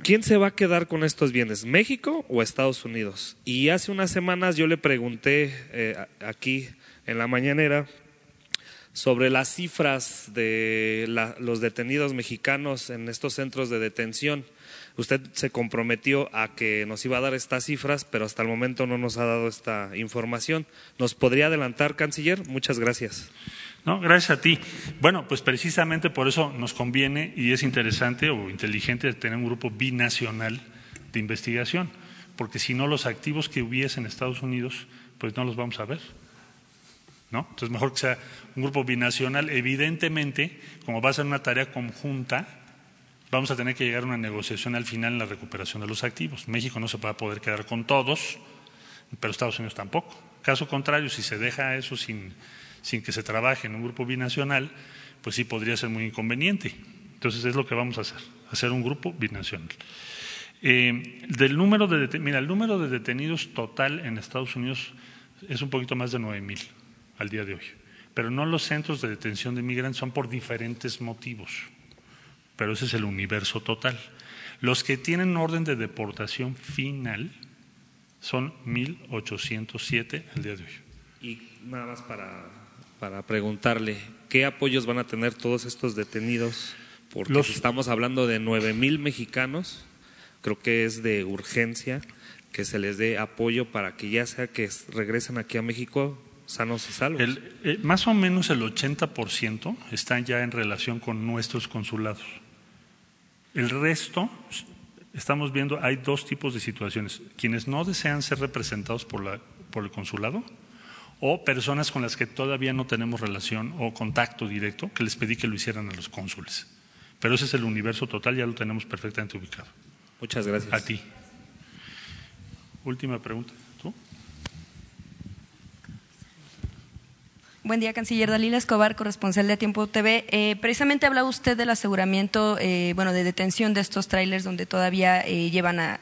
¿Quién se va a quedar con estos bienes, México o Estados Unidos? Y hace unas semanas yo le pregunté eh, aquí en la mañanera sobre las cifras de los detenidos mexicanos en estos centros de detención. Usted se comprometió a que nos iba a dar estas cifras, pero hasta el momento no nos ha dado esta información. ¿Nos podría adelantar, canciller? Muchas gracias. No, gracias a ti. Bueno, pues precisamente por eso nos conviene y es interesante o inteligente tener un grupo binacional de investigación, porque si no los activos que hubiese en Estados Unidos, pues no los vamos a ver. ¿No? Entonces, mejor que sea un grupo binacional. Evidentemente, como va a ser una tarea conjunta, vamos a tener que llegar a una negociación al final en la recuperación de los activos. México no se va a poder quedar con todos, pero Estados Unidos tampoco. Caso contrario, si se deja eso sin, sin que se trabaje en un grupo binacional, pues sí podría ser muy inconveniente. Entonces es lo que vamos a hacer, hacer un grupo binacional. Eh, del número de mira, el número de detenidos total en Estados Unidos es un poquito más de 9 mil al día de hoy. Pero no los centros de detención de migrantes son por diferentes motivos. Pero ese es el universo total. Los que tienen orden de deportación final son 1.807 al día de hoy. Y nada más para, para preguntarle, ¿qué apoyos van a tener todos estos detenidos? Porque los, estamos hablando de 9 mil mexicanos, creo que es de urgencia que se les dé apoyo para que ya sea que regresen aquí a México sanos y salvos. El, eh, más o menos el 80% están ya en relación con nuestros consulados. El resto, estamos viendo, hay dos tipos de situaciones. Quienes no desean ser representados por, la, por el consulado o personas con las que todavía no tenemos relación o contacto directo, que les pedí que lo hicieran a los cónsules. Pero ese es el universo total, ya lo tenemos perfectamente ubicado. Muchas gracias. A ti. Última pregunta. ¿Tú? Buen día, canciller Dalila Escobar, corresponsal de Tiempo TV. Eh, precisamente hablaba usted del aseguramiento, eh, bueno, de detención de estos trailers donde todavía eh, llevan a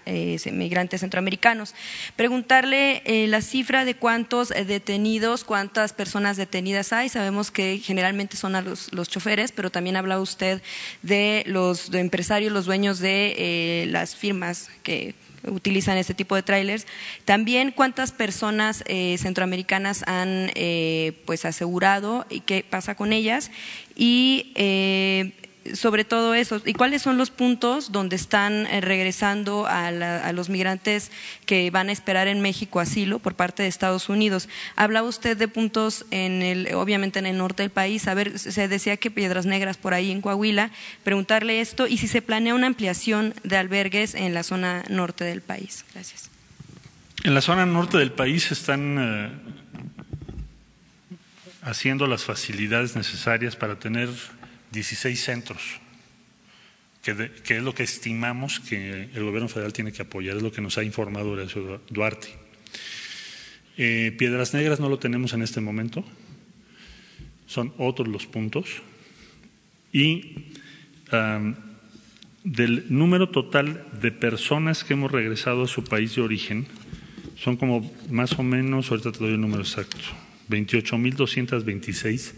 migrantes centroamericanos. Preguntarle la cifra de cuántos detenidos, cuántas personas detenidas hay. Sabemos que generalmente son a los, los choferes, pero también hablaba usted de los de empresarios, los dueños de las firmas que utilizan este tipo de trailers. También cuántas personas eh, centroamericanas han eh, pues asegurado y qué pasa con ellas y eh, sobre todo eso y cuáles son los puntos donde están regresando a, la, los migrantes que van a esperar en México asilo por parte de Estados Unidos. Hablaba usted de puntos en el, obviamente en el norte del país. A ver, se decía que Piedras Negras por ahí en Coahuila. Preguntarle esto y si se planea una ampliación de albergues en la zona norte del país. Gracias. En la zona norte del país están eh, haciendo las facilidades necesarias para tener 16 centros, que, de, que, es lo que estimamos que el gobierno federal tiene que apoyar, es lo que nos ha informado Horacio Duarte. Eh, Piedras Negras no lo tenemos en este momento. son otros los puntos. Y del número total de personas que hemos regresado a su país de origen, son como más o menos, ahorita te doy el número exacto, 28.226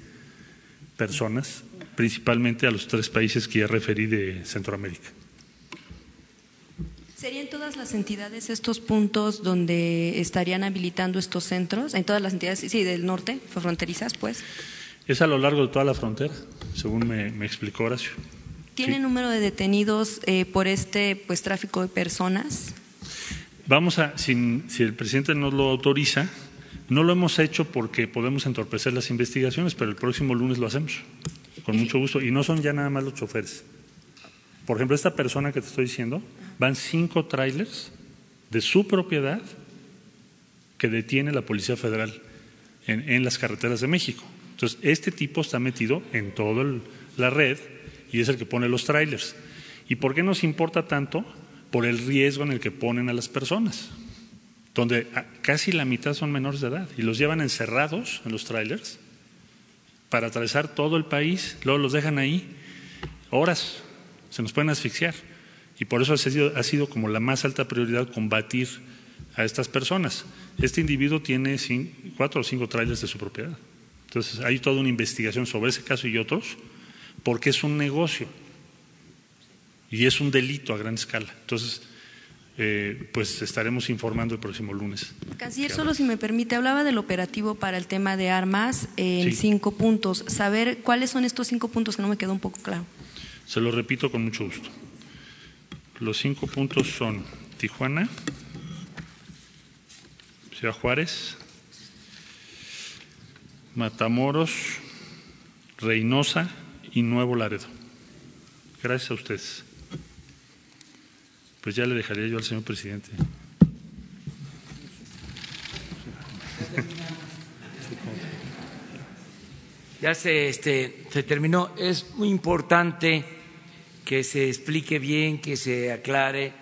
personas, principalmente a los tres países que ya referí de Centroamérica. ¿Serían todas las entidades estos puntos donde estarían habilitando estos centros? ¿En todas las entidades, sí, del norte, fronterizas, pues? Es a lo largo de toda la frontera, según me, explicó Horacio. ¿Tiene número de detenidos eh, por este pues tráfico de personas? Vamos a, si el presidente nos lo autoriza, no lo hemos hecho porque podemos entorpecer las investigaciones, pero el próximo lunes lo hacemos, con mucho gusto. Y no son ya nada más los choferes. Por ejemplo, esta persona que te estoy diciendo, van cinco trailers de su propiedad que detiene la Policía Federal en, las carreteras de México. Entonces, este tipo está metido en toda la red y es el que pone los trailers. ¿Y por qué nos importa tanto? por el riesgo en el que ponen a las personas, donde casi la mitad son menores de edad y los llevan encerrados en los trailers para atravesar todo el país, luego los dejan ahí horas, se nos pueden asfixiar. Y por eso ha sido, ha sido como la más alta prioridad combatir a estas personas. Este individuo tiene cuatro o cinco trailers de su propiedad. Entonces hay toda una investigación sobre ese caso y otros, porque es un negocio y es un delito a gran escala. Entonces, eh, pues estaremos informando el próximo lunes. Canciller, solo si me permite, hablaba del operativo para el tema de armas en cinco puntos. Saber cuáles son estos cinco puntos que no me quedó un poco claro. Se lo repito con mucho gusto. Los cinco puntos son Tijuana, Ciudad Juárez, Matamoros, Reynosa y Nuevo Laredo. Gracias a ustedes pues ya le dejaría yo al señor presidente. Ya se, este, se terminó. Es muy importante que se explique bien, que se aclare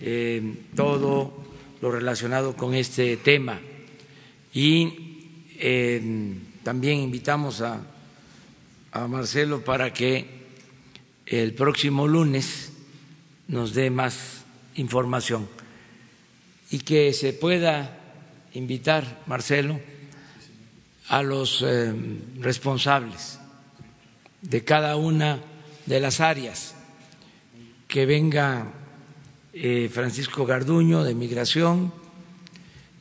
eh, todo lo relacionado con este tema. Y eh, también invitamos a, a Marcelo para que el próximo lunes nos dé más información. Y que se pueda invitar, Marcelo, a los eh, responsables de cada una de las áreas, que venga eh, Francisco Garduño de Migración,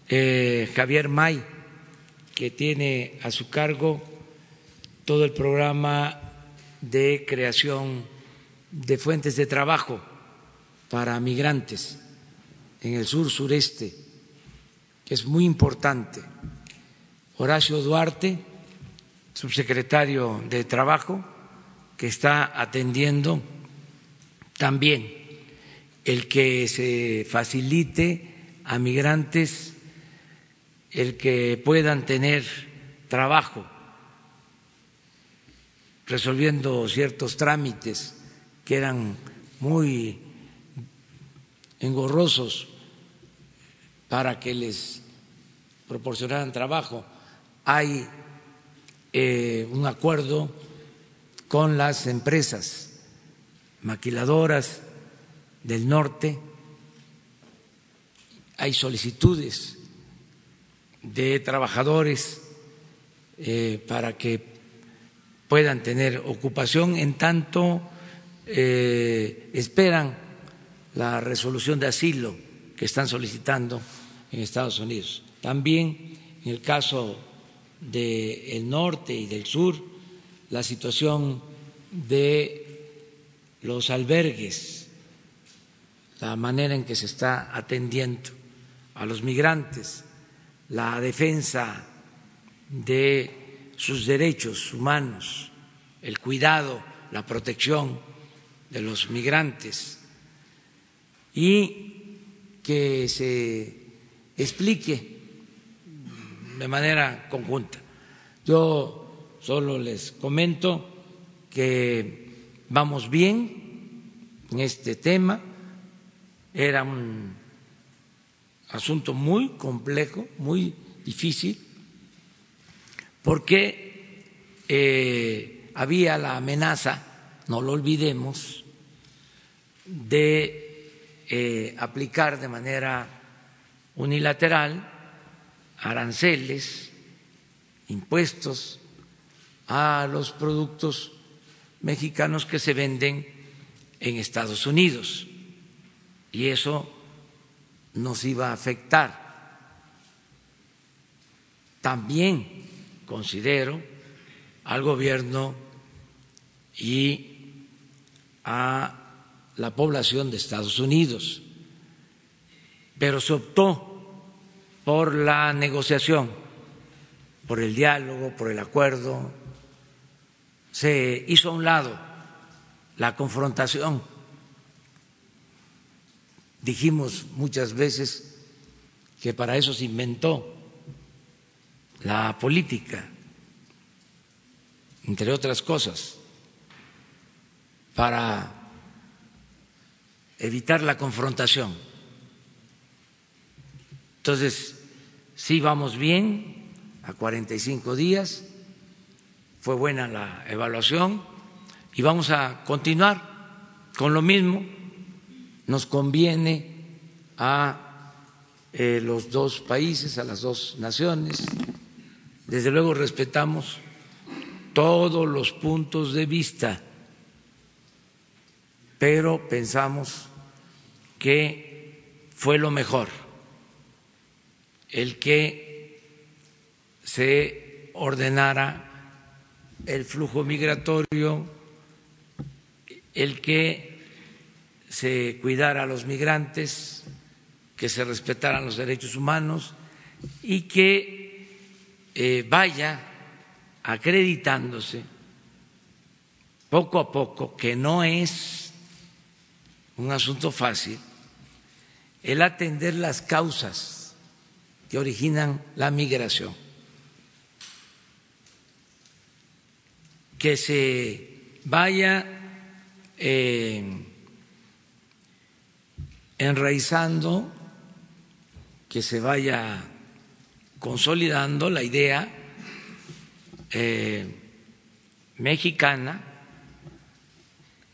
eh, Javier May, que tiene a su cargo todo el programa de creación de fuentes de trabajo para migrantes en el sur sureste, que es muy importante. Horacio Duarte, subsecretario de Trabajo, que está atendiendo también el que se facilite a migrantes el que puedan tener trabajo, resolviendo ciertos trámites que eran muy engorrosos para que les proporcionaran trabajo. Hay eh, un acuerdo con las empresas maquiladoras del norte, hay solicitudes de trabajadores eh, para que puedan tener ocupación en tanto eh, esperan la resolución de asilo que están solicitando en Estados Unidos. También en el caso del norte y del sur, la situación de los albergues, la manera en que se está atendiendo a los migrantes, la defensa de sus derechos humanos, el cuidado, la protección de los migrantes y que se explique de manera conjunta. Yo solo les comento que vamos bien en este tema, era un asunto muy complejo, muy difícil, porque eh, había la amenaza, no lo olvidemos, de eh, aplicar de manera unilateral aranceles, impuestos a los productos mexicanos que se venden en Estados Unidos. Y eso nos iba a afectar. También considero al gobierno y a la población de Estados Unidos, pero se optó por la negociación, por el diálogo, por el acuerdo, se hizo a un lado la confrontación. Dijimos muchas veces que para eso se inventó la política, entre otras cosas, para evitar la confrontación. Entonces, sí vamos bien a 45 días fue buena la evaluación y vamos a continuar con lo mismo. Nos conviene a eh, los dos países, a las dos naciones. Desde luego respetamos todos los puntos de vista, pero pensamos que fue lo mejor el que se ordenara el flujo migratorio, el que se cuidara a los migrantes, que se respetaran los derechos humanos y que eh, vaya acreditándose poco a poco, que no es un asunto fácil, el atender las causas que originan la migración. Que se vaya eh, enraizando, que se vaya consolidando la idea eh, mexicana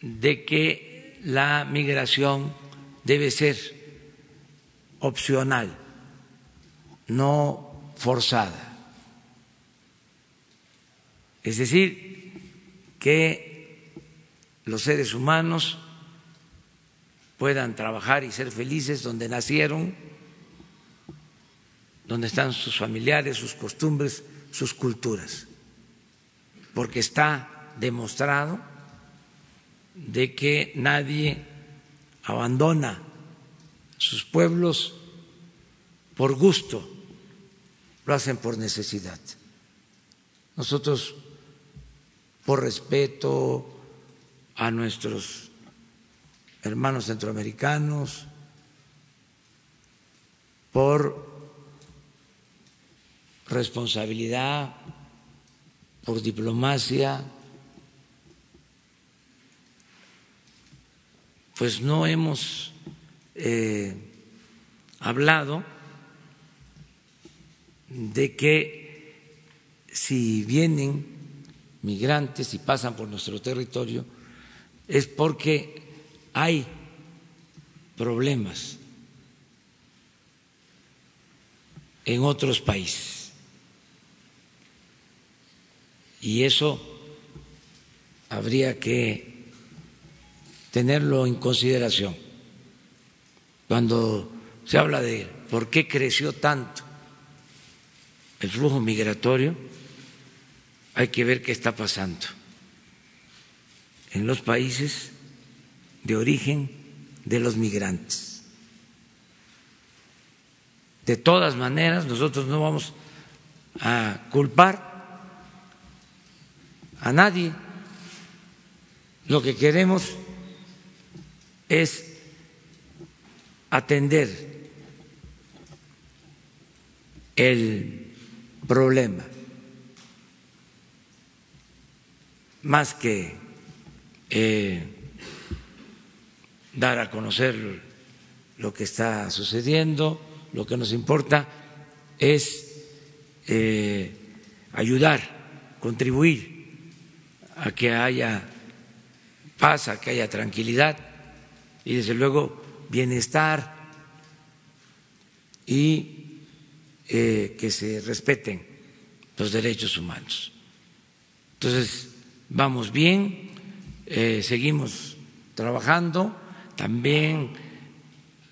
de que la migración debe ser opcional, no forzada. Es decir, que los seres humanos puedan trabajar y ser felices donde nacieron, donde están sus familiares, sus costumbres, sus culturas, porque está demostrado de que nadie abandona sus pueblos por gusto, lo hacen por necesidad. Nosotros por respeto a nuestros hermanos centroamericanos, por responsabilidad, por diplomacia, pues no hemos eh, hablado de que si vienen migrantes y pasan por nuestro territorio es porque hay problemas en otros países. Y eso habría que tenerlo en consideración cuando se habla de por qué creció tanto el flujo migratorio hay que ver qué está pasando en los países de origen de los migrantes. De todas maneras, nosotros no vamos a culpar a nadie. Lo que queremos es atender el problema. Más que eh, dar a conocer lo que está sucediendo, lo que nos importa es eh, ayudar, contribuir a que haya paz, a que haya tranquilidad y desde luego bienestar y eh, que se respeten los derechos humanos. Entonces, vamos bien, eh, seguimos trabajando, también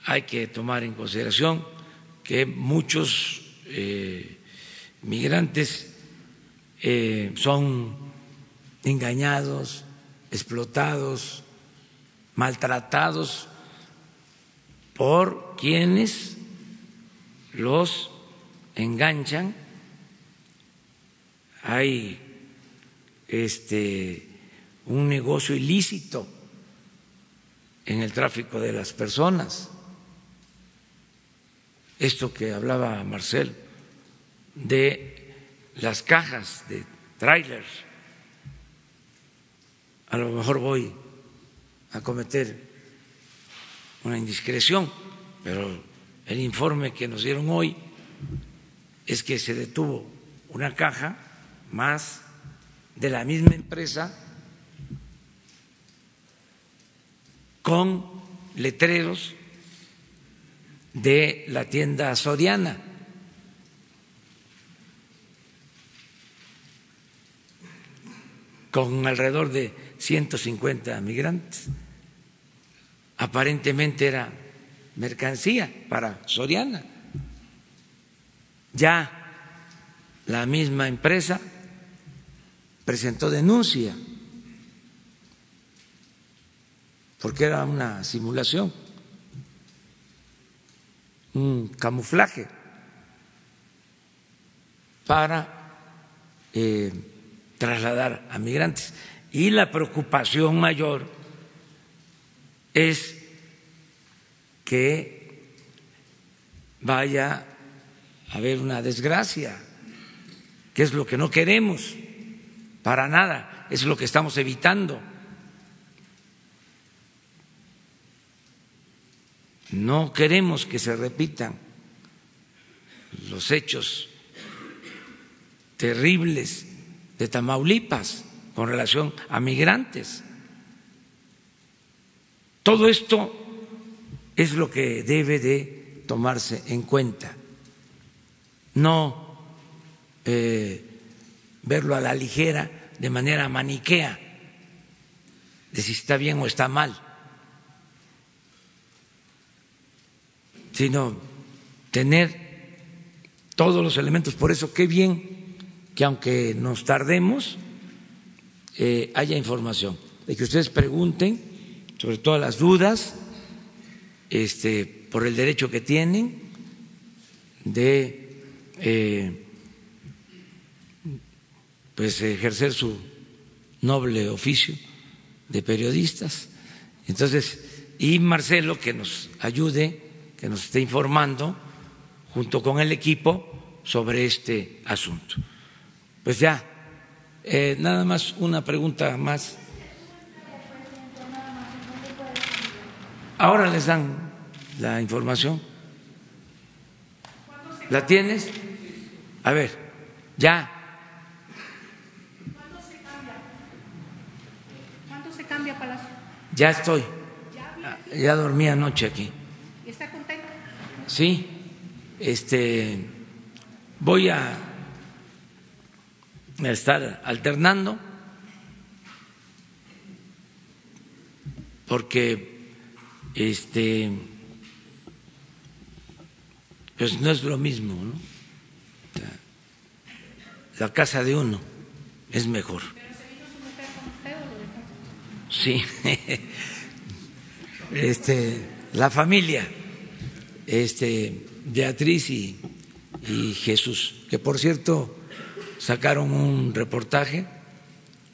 hay que tomar en consideración que muchos eh, migrantes son engañados, explotados, maltratados por quienes los enganchan. Hay este un negocio ilícito en el tráfico de las personas. Esto que hablaba Marcel de las cajas de trailers. A lo mejor voy a cometer una indiscreción, pero el informe que nos dieron hoy es que se detuvo una caja más de la misma empresa con letreros de la tienda Soriana. con alrededor de 150 migrantes. Aparentemente era mercancía para Soriana. Ya la misma empresa presentó denuncia porque era una simulación, un camuflaje para eh, trasladar a migrantes. Y la preocupación mayor es que vaya a haber una desgracia, que es lo que no queremos para nada, es lo que estamos evitando. No queremos que se repitan los hechos terribles de Tamaulipas con relación a migrantes. Todo esto es lo que debe de tomarse en cuenta, no eh, verlo a la ligera de manera maniquea, de si está bien o está mal. sino tener todos los elementos. Por eso, qué bien que aunque nos tardemos, eh, haya información, de que ustedes pregunten sobre todas las dudas, este, por el derecho que tienen de eh, pues ejercer su noble oficio de periodistas. Entonces, y Marcelo que nos ayude que nos esté informando junto con el equipo sobre este asunto. Pues ya, eh, nada más una pregunta más. Ahora les dan la información. ¿La tienes? A ver, ya. ¿Cuándo se cambia, Palacio? Ya estoy. Ya dormí anoche aquí. Sí, este, voy a estar alternando porque este pues no es lo mismo, ¿no? La casa de uno es mejor. Sí. Este, la familia este, Beatriz y, Jesús, que por cierto sacaron un reportaje,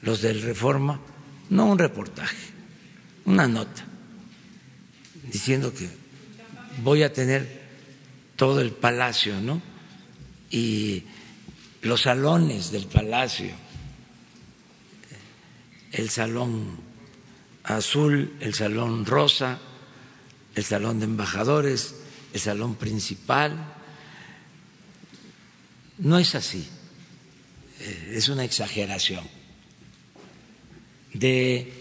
los del Reforma, no un reportaje, una nota, diciendo que voy a tener todo el palacio, ¿no? Y los salones del palacio, el salón azul, el salón rosa, el salón de embajadores, el salón principal. No es así, es una exageración. de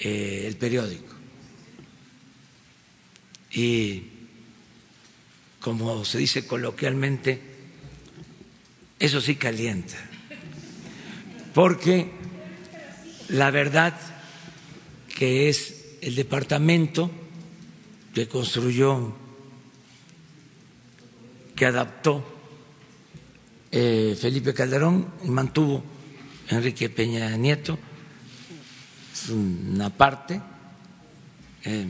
eh, el periódico. Y como se dice coloquialmente, eso sí calienta, porque la verdad que es el departamento que construyó, que adaptó eh, Felipe Calderón mantuvo Enrique Peña Nieto, una parte eh,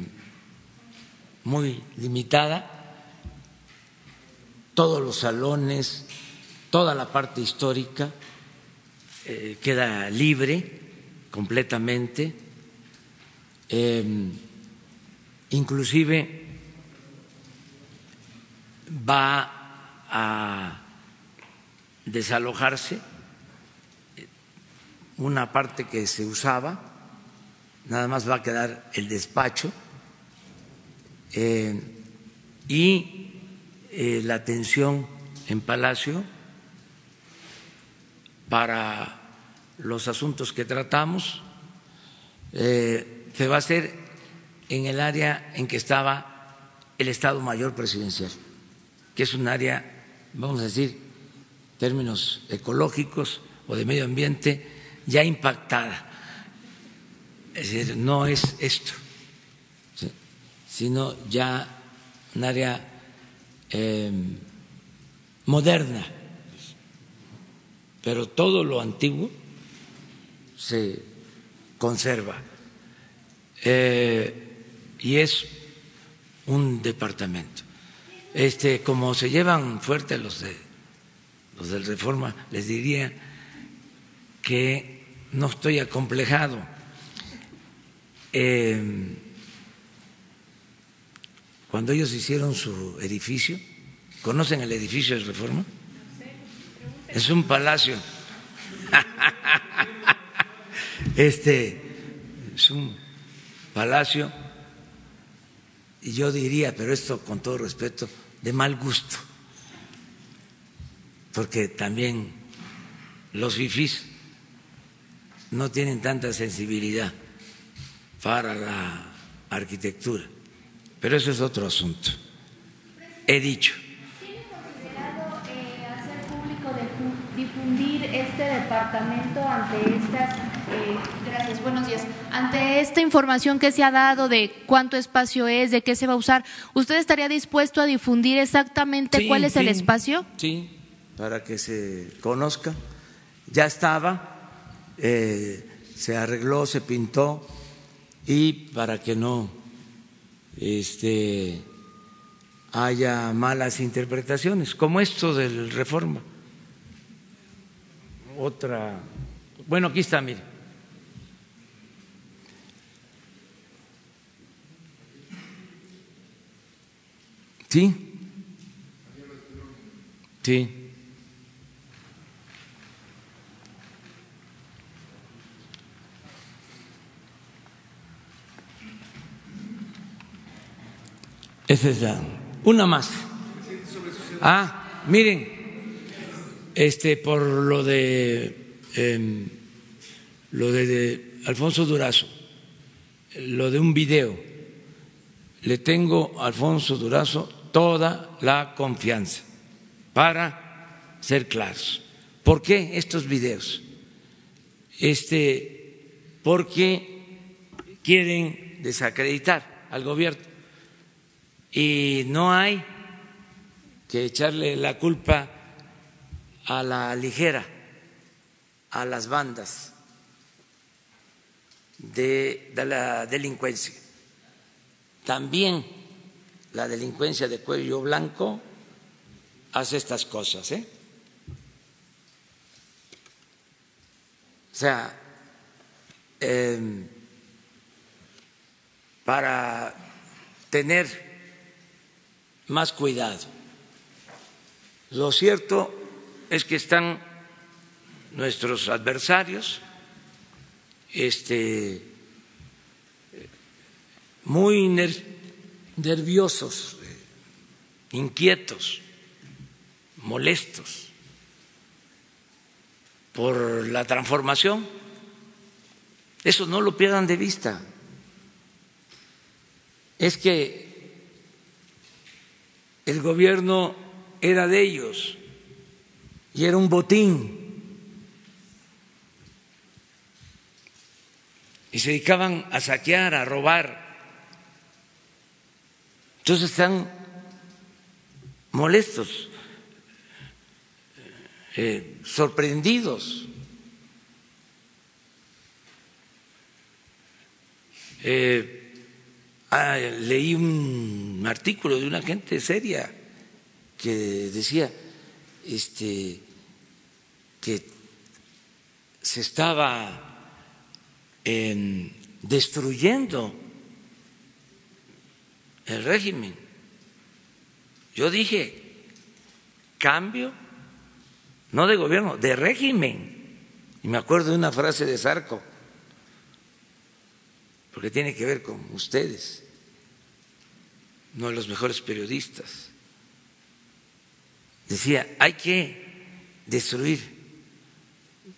muy limitada, todos los salones, toda la parte histórica eh, queda libre completamente, inclusive va a desalojarse una parte que se usaba, nada más va a quedar el despacho eh, y eh, la atención en Palacio para los asuntos que tratamos eh, se va a hacer en el área en que estaba el Estado Mayor Presidencial, que es un área, vamos a decir, términos ecológicos o de medio ambiente, ya impactada. Es decir, no es esto, sino ya un área em, moderna, pero todo lo antiguo se conserva. Eh, y es un departamento. Este, como se llevan fuerte los de los del Reforma, les diría que no estoy acomplejado. Eh, cuando ellos hicieron su edificio, ¿conocen el edificio de Reforma? Es un palacio. *laughs* Este es un palacio, y yo diría, pero esto con todo respeto, de mal gusto porque también los fifís no tienen tanta sensibilidad para la arquitectura, pero eso es otro asunto. He dicho. ¿Tiene considerado eh, hacer público difundir este departamento ante estas eh, gracias, buenos días. Ante esta información que se ha dado de cuánto espacio es, de qué se va a usar, ¿usted estaría dispuesto a difundir exactamente cuál es el espacio? Sí, para que se conozca. Ya estaba, eh, se arregló, se pintó y para que no este, haya malas interpretaciones, como esto del reforma. Otra, bueno, aquí está, mire. ¿Sí? Sí. Esa. Una más. Ah, miren, este, por lo de, em, lo de, Alfonso Durazo, lo de un video, le tengo a Alfonso Durazo toda la confianza para ser claros. ¿Por qué estos videos? Este, porque quieren desacreditar al gobierno y no hay que echarle la culpa a la ligera a las bandas de, la delincuencia. También la delincuencia de cuello blanco hace estas cosas. ¿eh? O sea, em, para tener más cuidado. Lo cierto es que están nuestros adversarios este, muy nerviosos, inquietos, molestos por la transformación Eso no lo pierdan de vista. Es que el gobierno era de ellos y era un botín. Y se dedicaban a saquear, a robar. Entonces están molestos, eh, sorprendidos. Eh, ah, leí un artículo de una gente seria que decía este, que se estaba destruyendo el régimen. Yo dije, cambio, no de gobierno, de régimen. Y me acuerdo de una frase de Sarco, porque tiene que ver con ustedes, no los mejores periodistas. Decía, hay que destruir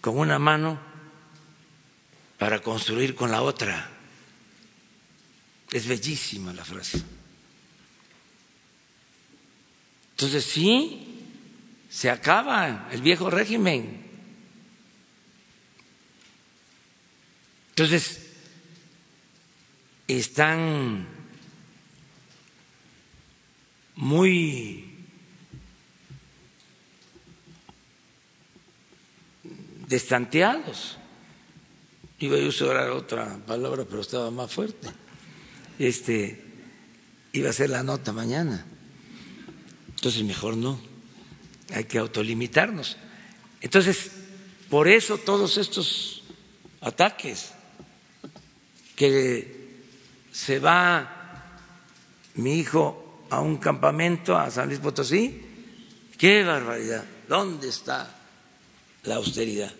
con una mano para construir con la otra. Es bellísima la frase. Entonces sí, se acaba el viejo régimen. Entonces, están muy destanteados. Iba a usar otra palabra, pero estaba más fuerte. Este, iba a ser la nota mañana. Entonces, mejor no. Hay que autolimitarnos. Entonces, por eso todos estos ataques que se va mi hijo a un campamento a San Luis Potosí, qué barbaridad, ¿dónde está la austeridad?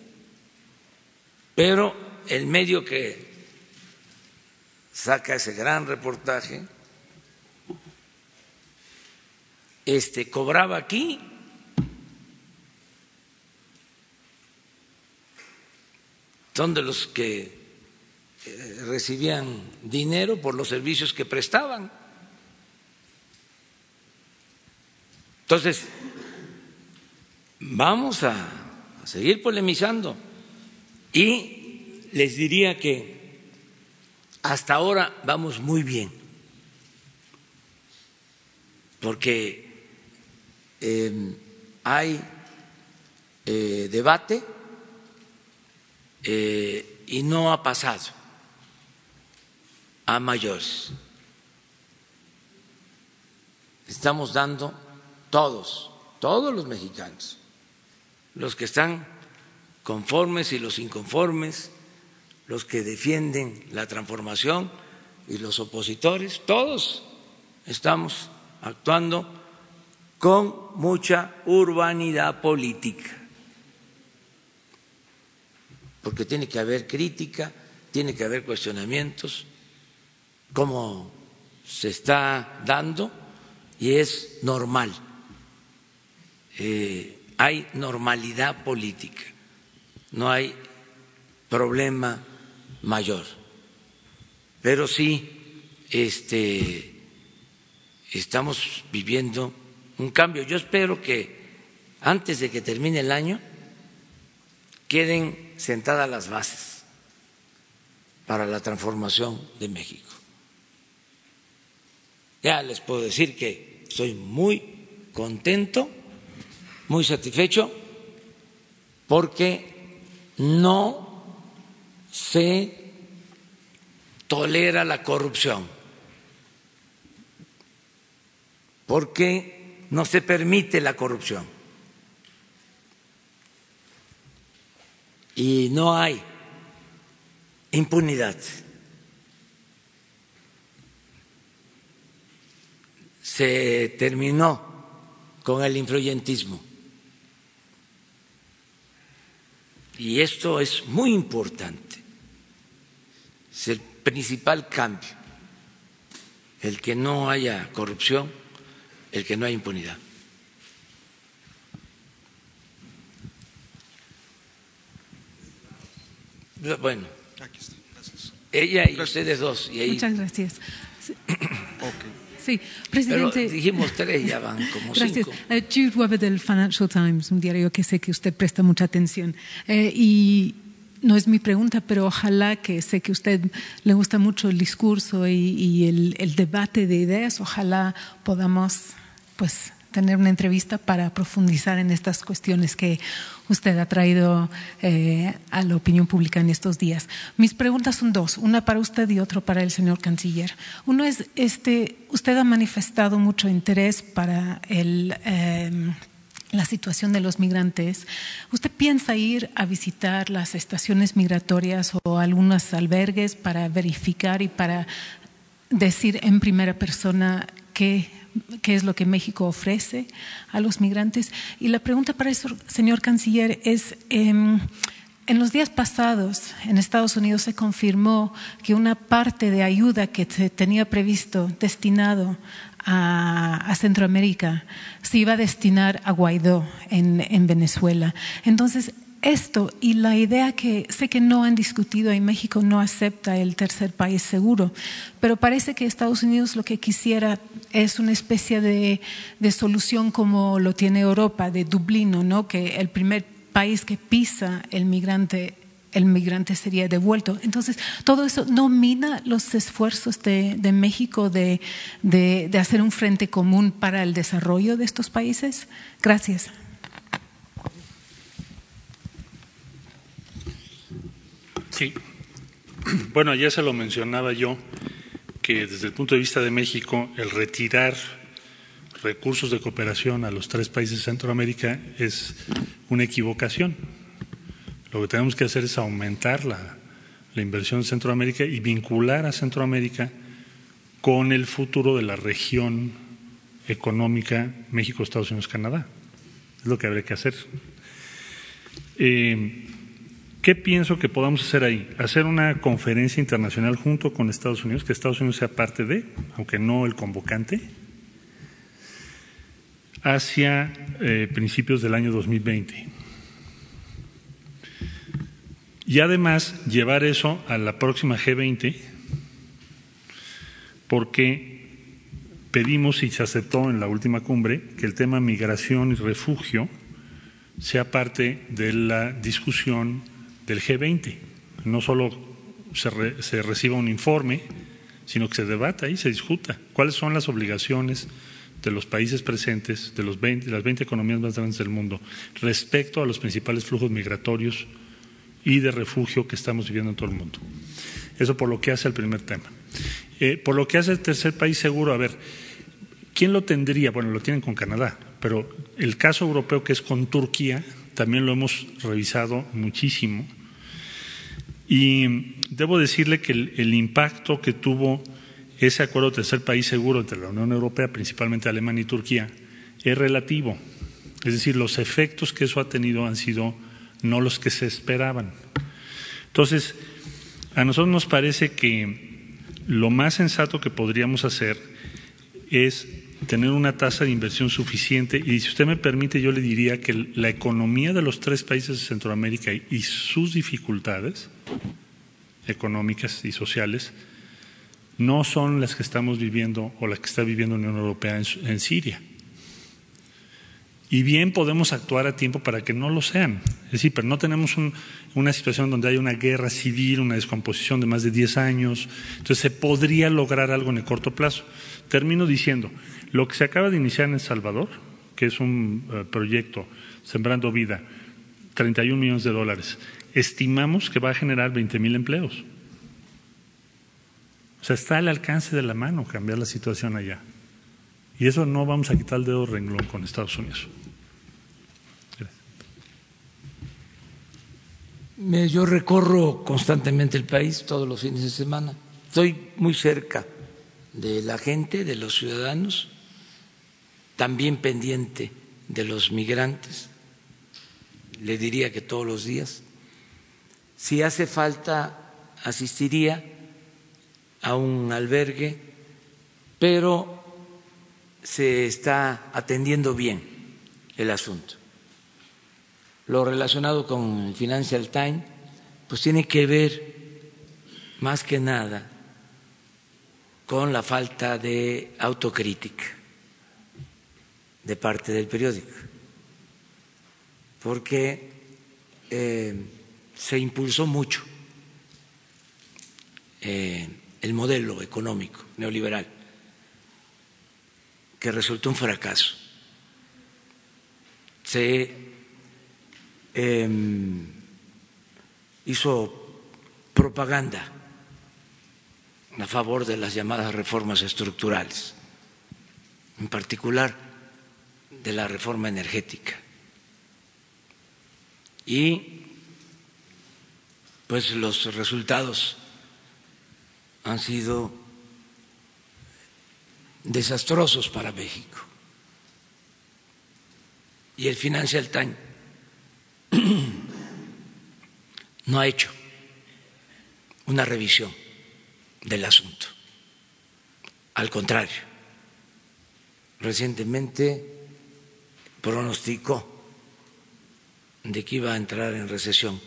Pero el medio que saca ese gran reportaje este, cobraba aquí. Son de los que recibían dinero por los servicios que prestaban. Entonces, vamos a, a seguir polemizando. Y les diría que hasta ahora vamos muy bien, porque Em, hay eh, debate eh, y no ha pasado a mayores. Estamos dando todos, todos los mexicanos, los que están conformes y los inconformes, los que defienden la transformación y los opositores, todos estamos actuando con mucha urbanidad política, porque tiene que haber crítica, tiene que haber cuestionamientos, como se está dando, y es normal. Eh, hay normalidad política, no hay problema mayor, pero sí este, estamos viviendo un cambio. Yo espero que antes de que termine el año queden sentadas las bases para la transformación de México. Ya les puedo decir que estoy muy contento, muy satisfecho, porque no se tolera la corrupción, porque no se permite la corrupción. Y no hay impunidad. Se terminó con el influyentismo. Y esto es muy importante. Es el principal cambio, el que no haya corrupción el que no hay impunidad. Bueno, Ella y ustedes dos. Y ahí... Muchas gracias. Sí. Sí. presidente. Pero dijimos tres, ya van como *laughs* gracias. cinco. Uh, Jude Weber del Financial Times, un diario que sé que usted presta mucha atención. Eh, y no es mi pregunta, pero ojalá que sé que a usted le gusta mucho el discurso y, y el, el, debate de ideas, ojalá podamos pues tener una entrevista para profundizar en estas cuestiones que usted ha traído eh, a la opinión pública en estos días. Mis preguntas son dos, una para usted y otra para el señor canciller. Uno es, este, usted ha manifestado mucho interés para el... Eh, la situación de los migrantes. ¿Usted piensa ir a visitar las estaciones migratorias o algunos albergues para verificar y para decir en primera persona qué, qué es lo que México ofrece a los migrantes? Y la pregunta para el señor canciller es... Eh, en los días pasados, en Estados Unidos se confirmó que una parte de ayuda que se tenía previsto destinado a, a, Centroamérica se iba a destinar a Guaidó en, en, Venezuela. Entonces, esto y la idea que sé que no han discutido y México no acepta el tercer país seguro, pero parece que Estados Unidos lo que quisiera es una especie de, de solución como lo tiene Europa, de Dublino, ¿no? que el primer país que pisa el migrante el migrante sería devuelto. Entonces, todo eso no mina los esfuerzos de, de México de, de, de, hacer un frente común para el desarrollo de estos países. Gracias. Sí. Bueno, ya se lo mencionaba yo, que desde el punto de vista de México, el retirar recursos de cooperación a los tres países de Centroamérica es una equivocación lo que tenemos que hacer es aumentar la, la, inversión en Centroamérica y vincular a Centroamérica con el futuro de la región económica México, Estados Unidos, Canadá. Es lo que habría que hacer. Eh, ¿Qué pienso que podamos hacer ahí? Hacer una conferencia internacional junto con Estados Unidos, que Estados Unidos sea parte de, aunque no el convocante, hacia eh, principios del año 2020 y además llevar eso a la próxima G20, porque pedimos y se aceptó en la última cumbre que el tema migración y refugio sea parte de la discusión del G20. No solo se, re, se reciba un informe, sino que se debata y se discuta cuáles son las obligaciones de los países presentes, de los 20, las 20 economías más grandes del mundo, respecto a los principales flujos migratorios y de refugio que estamos viviendo en todo el mundo. Eso por lo que hace el primer tema. Eh, por lo que hace el tercer país seguro, a ver, ¿quién lo tendría? Bueno, lo tienen con Canadá, pero el caso europeo que es con Turquía, también lo hemos revisado muchísimo. Y debo decirle que el, impacto que tuvo ese acuerdo de tercer país seguro entre la Unión Europea, principalmente Alemania y Turquía, es relativo. Es decir, los efectos que eso ha tenido han sido no los que se esperaban. Entonces, a nosotros nos parece que lo más sensato que podríamos hacer es tener una tasa de inversión suficiente y si usted me permite yo le diría que la economía de los tres países de Centroamérica y sus dificultades económicas y sociales no son las que estamos viviendo o las que está viviendo la Unión Europea en, Siria. Y bien podemos actuar a tiempo para que no lo sean. Es decir, pero no tenemos un, una situación donde hay una guerra civil, una descomposición de más de 10 años. Entonces se podría lograr algo en el corto plazo. Termino diciendo, lo que se acaba de iniciar en El Salvador, que es un uh, proyecto Sembrando Vida, 31 millones de dólares, estimamos que va a generar 20 mil empleos. O sea, está al alcance de la mano cambiar la situación allá. Y eso no vamos a quitar el dedo renglón con Estados Unidos. Yo recorro constantemente el país todos los fines de semana. Estoy muy cerca de la gente, de los ciudadanos, también pendiente de los migrantes. Le diría que todos los días. Si hace falta, asistiría a un albergue, pero se está atendiendo bien el asunto. Lo relacionado con Financial Times, pues tiene que ver más que nada con la falta de autocrítica de parte del periódico, porque eh, se impulsó mucho eh, el modelo económico neoliberal, que resultó un fracaso. Se em, hizo propaganda a favor de las llamadas reformas estructurales, en particular de la reforma energética. Y pues los resultados han sido desastrosos para México. Y el Financial Times *clears throat* no ha hecho una revisión del asunto. Al contrario, recientemente pronosticó de que iba a entrar en recesión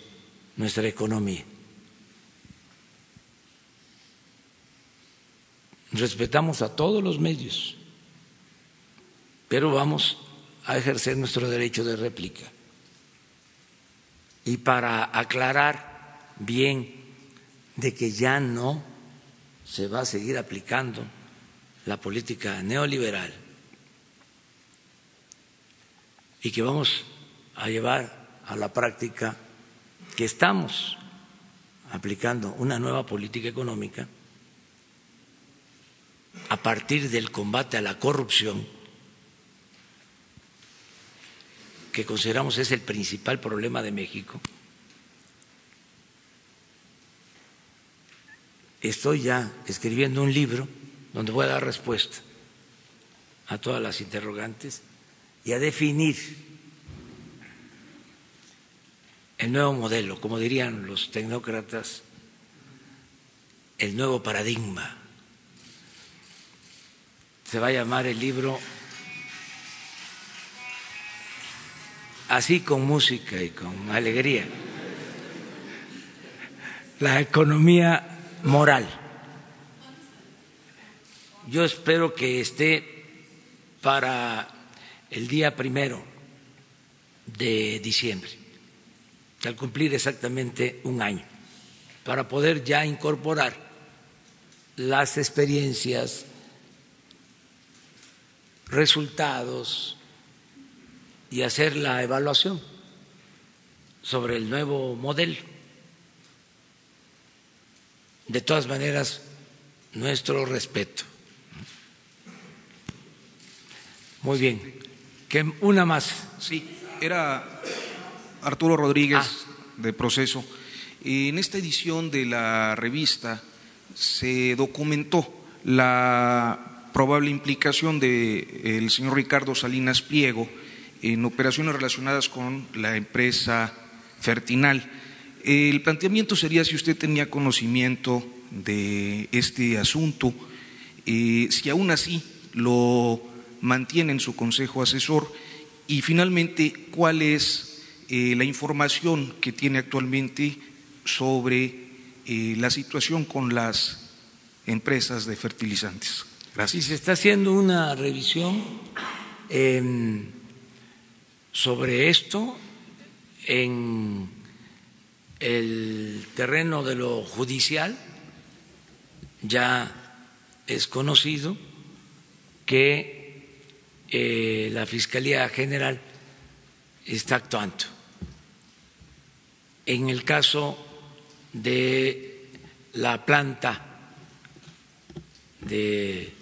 nuestra economía. respetamos a todos los medios, pero vamos a ejercer nuestro derecho de réplica. Y para aclarar bien de que ya no se va a seguir aplicando la política neoliberal y que vamos a llevar a la práctica que estamos aplicando una nueva política económica, a partir del combate a la corrupción, que consideramos es el principal problema de México, estoy ya escribiendo un libro donde voy a dar respuesta a todas las interrogantes y a definir el nuevo modelo, como dirían los tecnócratas, el nuevo paradigma se va a llamar el libro así con música y con alegría. La economía moral. Yo espero que esté para el día primero de diciembre, al cumplir exactamente un año, para poder ya incorporar las experiencias resultados y hacer la evaluación sobre el nuevo modelo. De todas maneras, nuestro respeto. Muy bien. que una más. Sí, era Arturo Rodríguez ah. de Proceso. En esta edición de la revista se documentó la probable implicación del señor Ricardo Salinas Pliego en operaciones relacionadas con la empresa Fertinal. El planteamiento sería si usted tenía conocimiento de este asunto, eh, si aún así lo mantiene en su consejo asesor y finalmente cuál es eh, la información que tiene actualmente sobre eh, la situación con las empresas de fertilizantes. Gracias. se está haciendo una revisión em, sobre esto en el terreno de lo judicial. Ya es conocido que eh, la Fiscalía General está actuando. En el caso de la planta de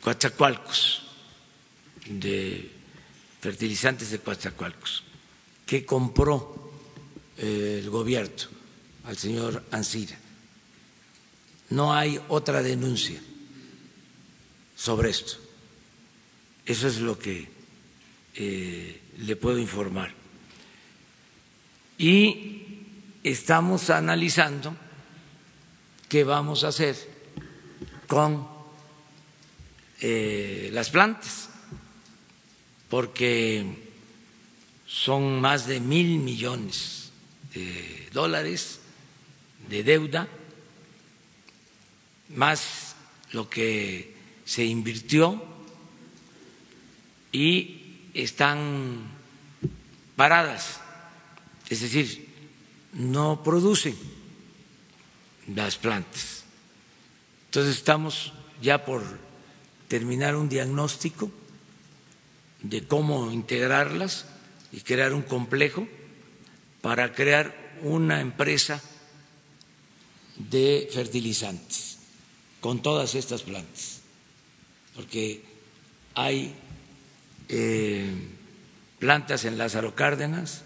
Coatzacoalcos, de fertilizantes de Coatzacoalcos, que compró eh, el gobierno al señor Ansira. No hay otra denuncia sobre esto. Eso es lo que eh, le puedo informar. Y estamos analizando qué vamos a hacer con eh, las plantas, porque son más de mil millones de dólares de deuda más lo que se invirtió y están paradas, es decir, no producen las plantas. Entonces estamos ya por terminar un diagnóstico de cómo integrarlas y crear un complejo para crear una empresa de fertilizantes con todas estas plantas, porque hay eh, plantas en Lázaro Cárdenas,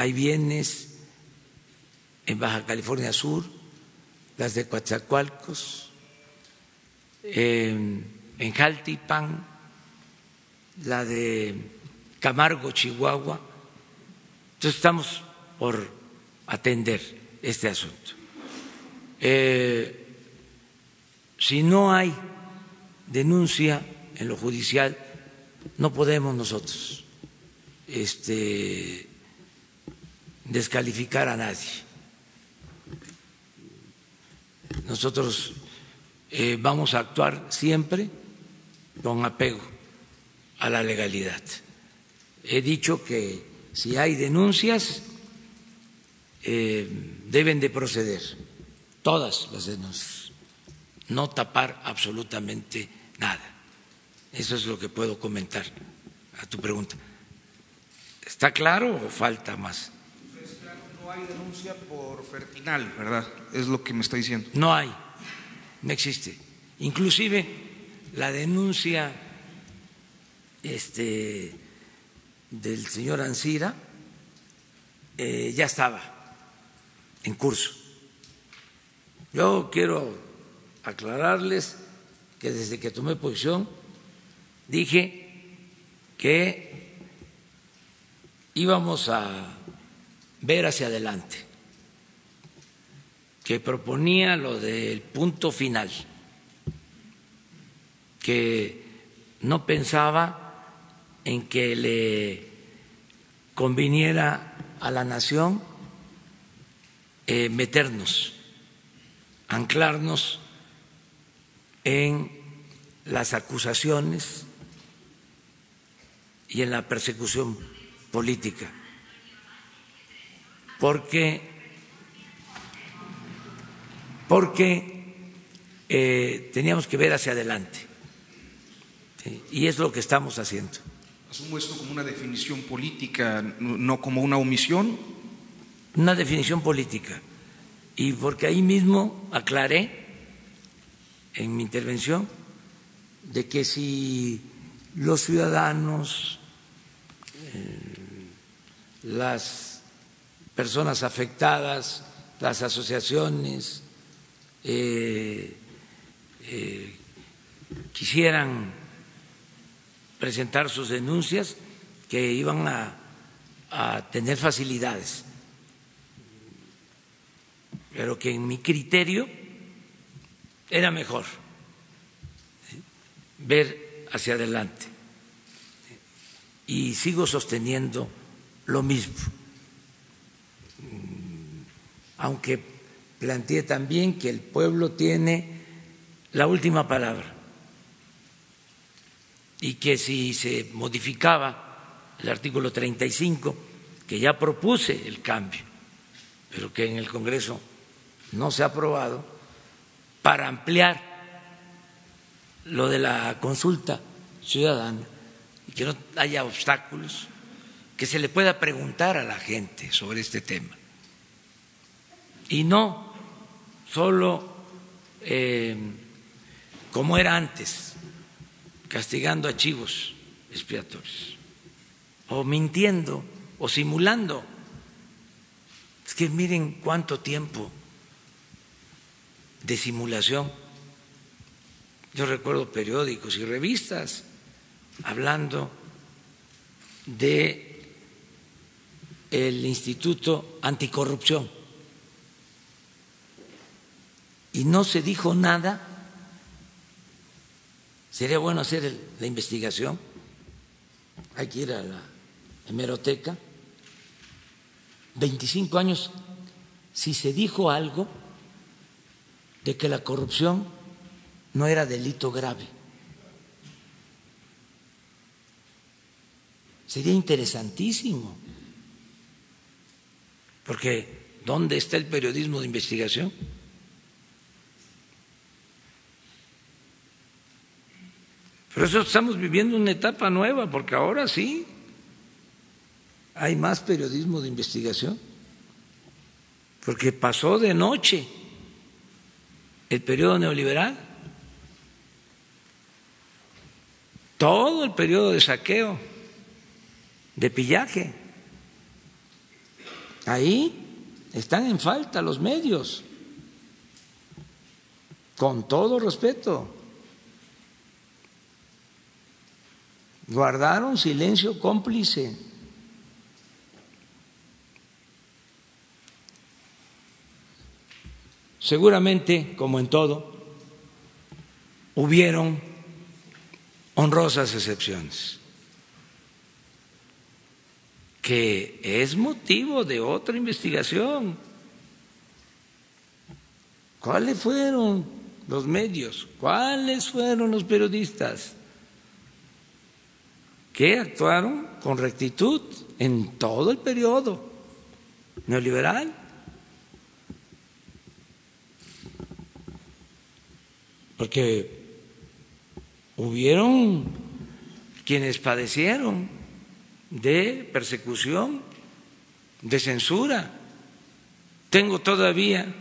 hay bienes en Baja California Sur, las de Coatzacoalcos, en Jaltipan, la de Camargo, Chihuahua. Entonces estamos por atender este asunto. Eh, si no hay denuncia en lo judicial, no podemos nosotros este, descalificar a nadie. Nosotros eh, vamos a actuar siempre con apego a la legalidad. He dicho que si hay denuncias, eh, deben de proceder todas las denuncias, no tapar absolutamente nada. Eso es lo que puedo comentar a tu pregunta. ¿Está claro o falta más? No hay denuncia por Fertinal, ¿verdad? Es lo que me está diciendo. No hay, no existe. Inclusive la denuncia este, del señor Ansira eh, ya estaba en curso. Yo quiero aclararles que desde que tomé posición dije que íbamos a ver hacia adelante, que proponía lo del punto final, que no pensaba en que le conviniera a la nación eh, meternos, anclarnos en las acusaciones y en la persecución política, porque, porque eh, teníamos que ver hacia adelante y es lo que estamos haciendo. Asumo esto como una definición política, no como una omisión. Una definición política. Y porque ahí mismo aclaré en mi intervención de que si los ciudadanos, eh, las personas afectadas, las asociaciones, eh, eh, quisieran presentar sus denuncias que iban a, tener facilidades, pero que en mi criterio era mejor ver hacia adelante. Y sigo sosteniendo lo mismo, aunque planteé también que el pueblo tiene la última palabra y que si se modificaba el artículo 35, que ya propuse el cambio, pero que en el Congreso no se ha aprobado, para ampliar lo de la consulta ciudadana y que no haya obstáculos, que se le pueda preguntar a la gente sobre este tema. Y no solo eh, como era antes, castigando a chivos expiatorios, o mintiendo, o simulando. Es que miren cuánto tiempo de simulación. Yo recuerdo periódicos y revistas hablando de el Instituto Anticorrupción y no se dijo nada Sería bueno hacer la investigación. Hay que ir a la hemeroteca. 25 años, si se dijo algo, de que la corrupción no era delito grave. Sería interesantísimo, porque ¿dónde está el periodismo de investigación? Por eso estamos viviendo una etapa nueva, porque ahora sí hay más periodismo de investigación, porque pasó de noche el periodo neoliberal, todo el periodo de saqueo de pillaje. Ahí están en falta los medios, con todo respeto. Guardaron silencio cómplice. Seguramente, como en todo, hubieron honrosas excepciones que es motivo de otra investigación. ¿Cuáles fueron los medios? ¿Cuáles fueron los periodistas que actuaron con rectitud en todo el periodo neoliberal? Porque hubieron quienes padecieron de persecución, de censura. Tengo todavía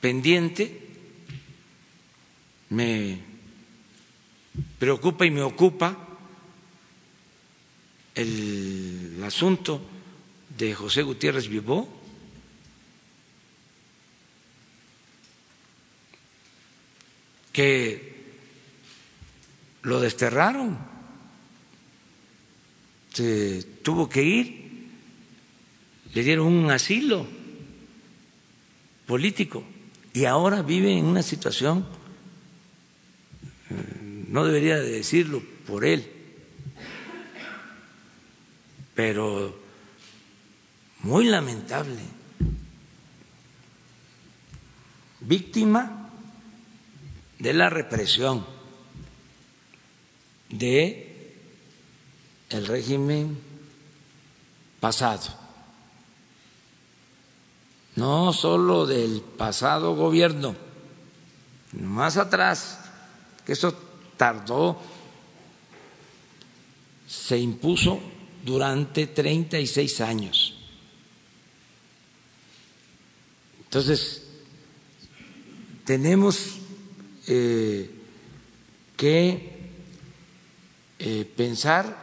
pendiente, me preocupa y me ocupa el asunto de José Gutiérrez Vivó, que lo desterraron. Se tuvo que ir, le dieron un asilo político. Y ahora vive en una situación, eh, no debería de decirlo por él, pero muy lamentable, víctima de la represión de el régimen pasado, no solo del pasado gobierno, más atrás, que eso tardó, se impuso durante 36 años. Entonces, tenemos eh, que eh, pensar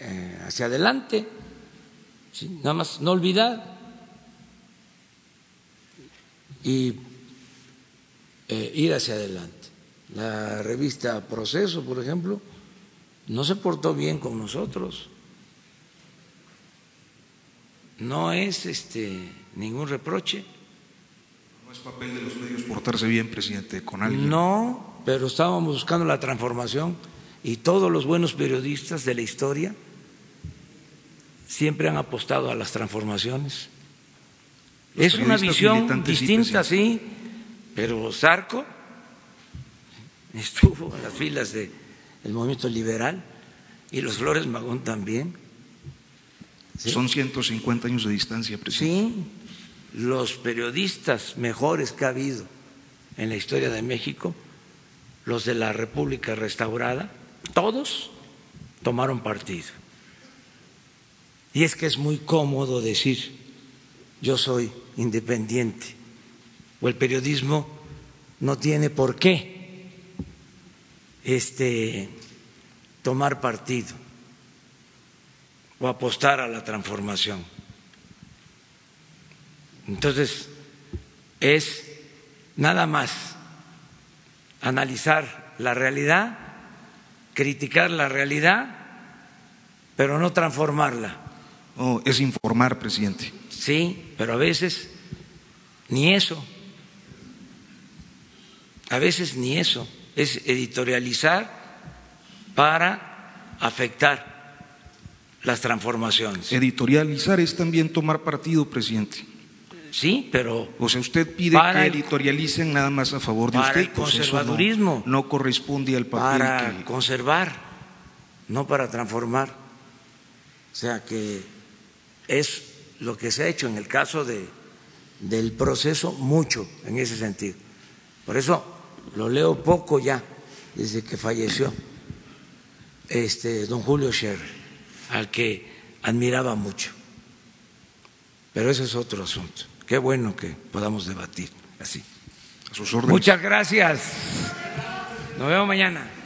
eh, hacia adelante, nada más no olvidar y eh, ir hacia adelante. La revista Proceso, por ejemplo, no se portó bien con nosotros. No es este ningún reproche. No es papel de los medios portarse bien, presidente, con alguien. No, pero estábamos buscando la transformación y todos los buenos periodistas de la historia siempre han apostado a las transformaciones. es una visión distinta, sí, pero Sarco *laughs* estuvo en las filas del movimiento liberal y los Flores Magón también. Son 150 años de distancia, presidente. Sí, los periodistas mejores que ha habido en la historia de México, los de la República restaurada, todos tomaron partido. Y es que es muy cómodo decir, yo soy independiente, o el periodismo no tiene por qué este, tomar partido o apostar a la transformación. Entonces, es nada más analizar la realidad, criticar la realidad, pero no transformarla es informar, presidente. Sí, pero a veces ni eso. A veces ni eso. Es editorializar para afectar las transformaciones. Editorializar es también tomar partido, presidente. Sí, pero. O sea, usted pide que editorialicen nada más a favor de para usted. El pues conservadurismo. no, corresponde al papel. Para conservar, no para transformar. O sea que es lo que se ha hecho en el caso de, del proceso, mucho en ese sentido. Por eso lo leo poco ya, desde que falleció este don Julio Scherer, al que admiraba mucho. Pero ese es otro asunto. Qué bueno que podamos debatir así. A sus órdenes. Muchas gracias. Nos vemos mañana.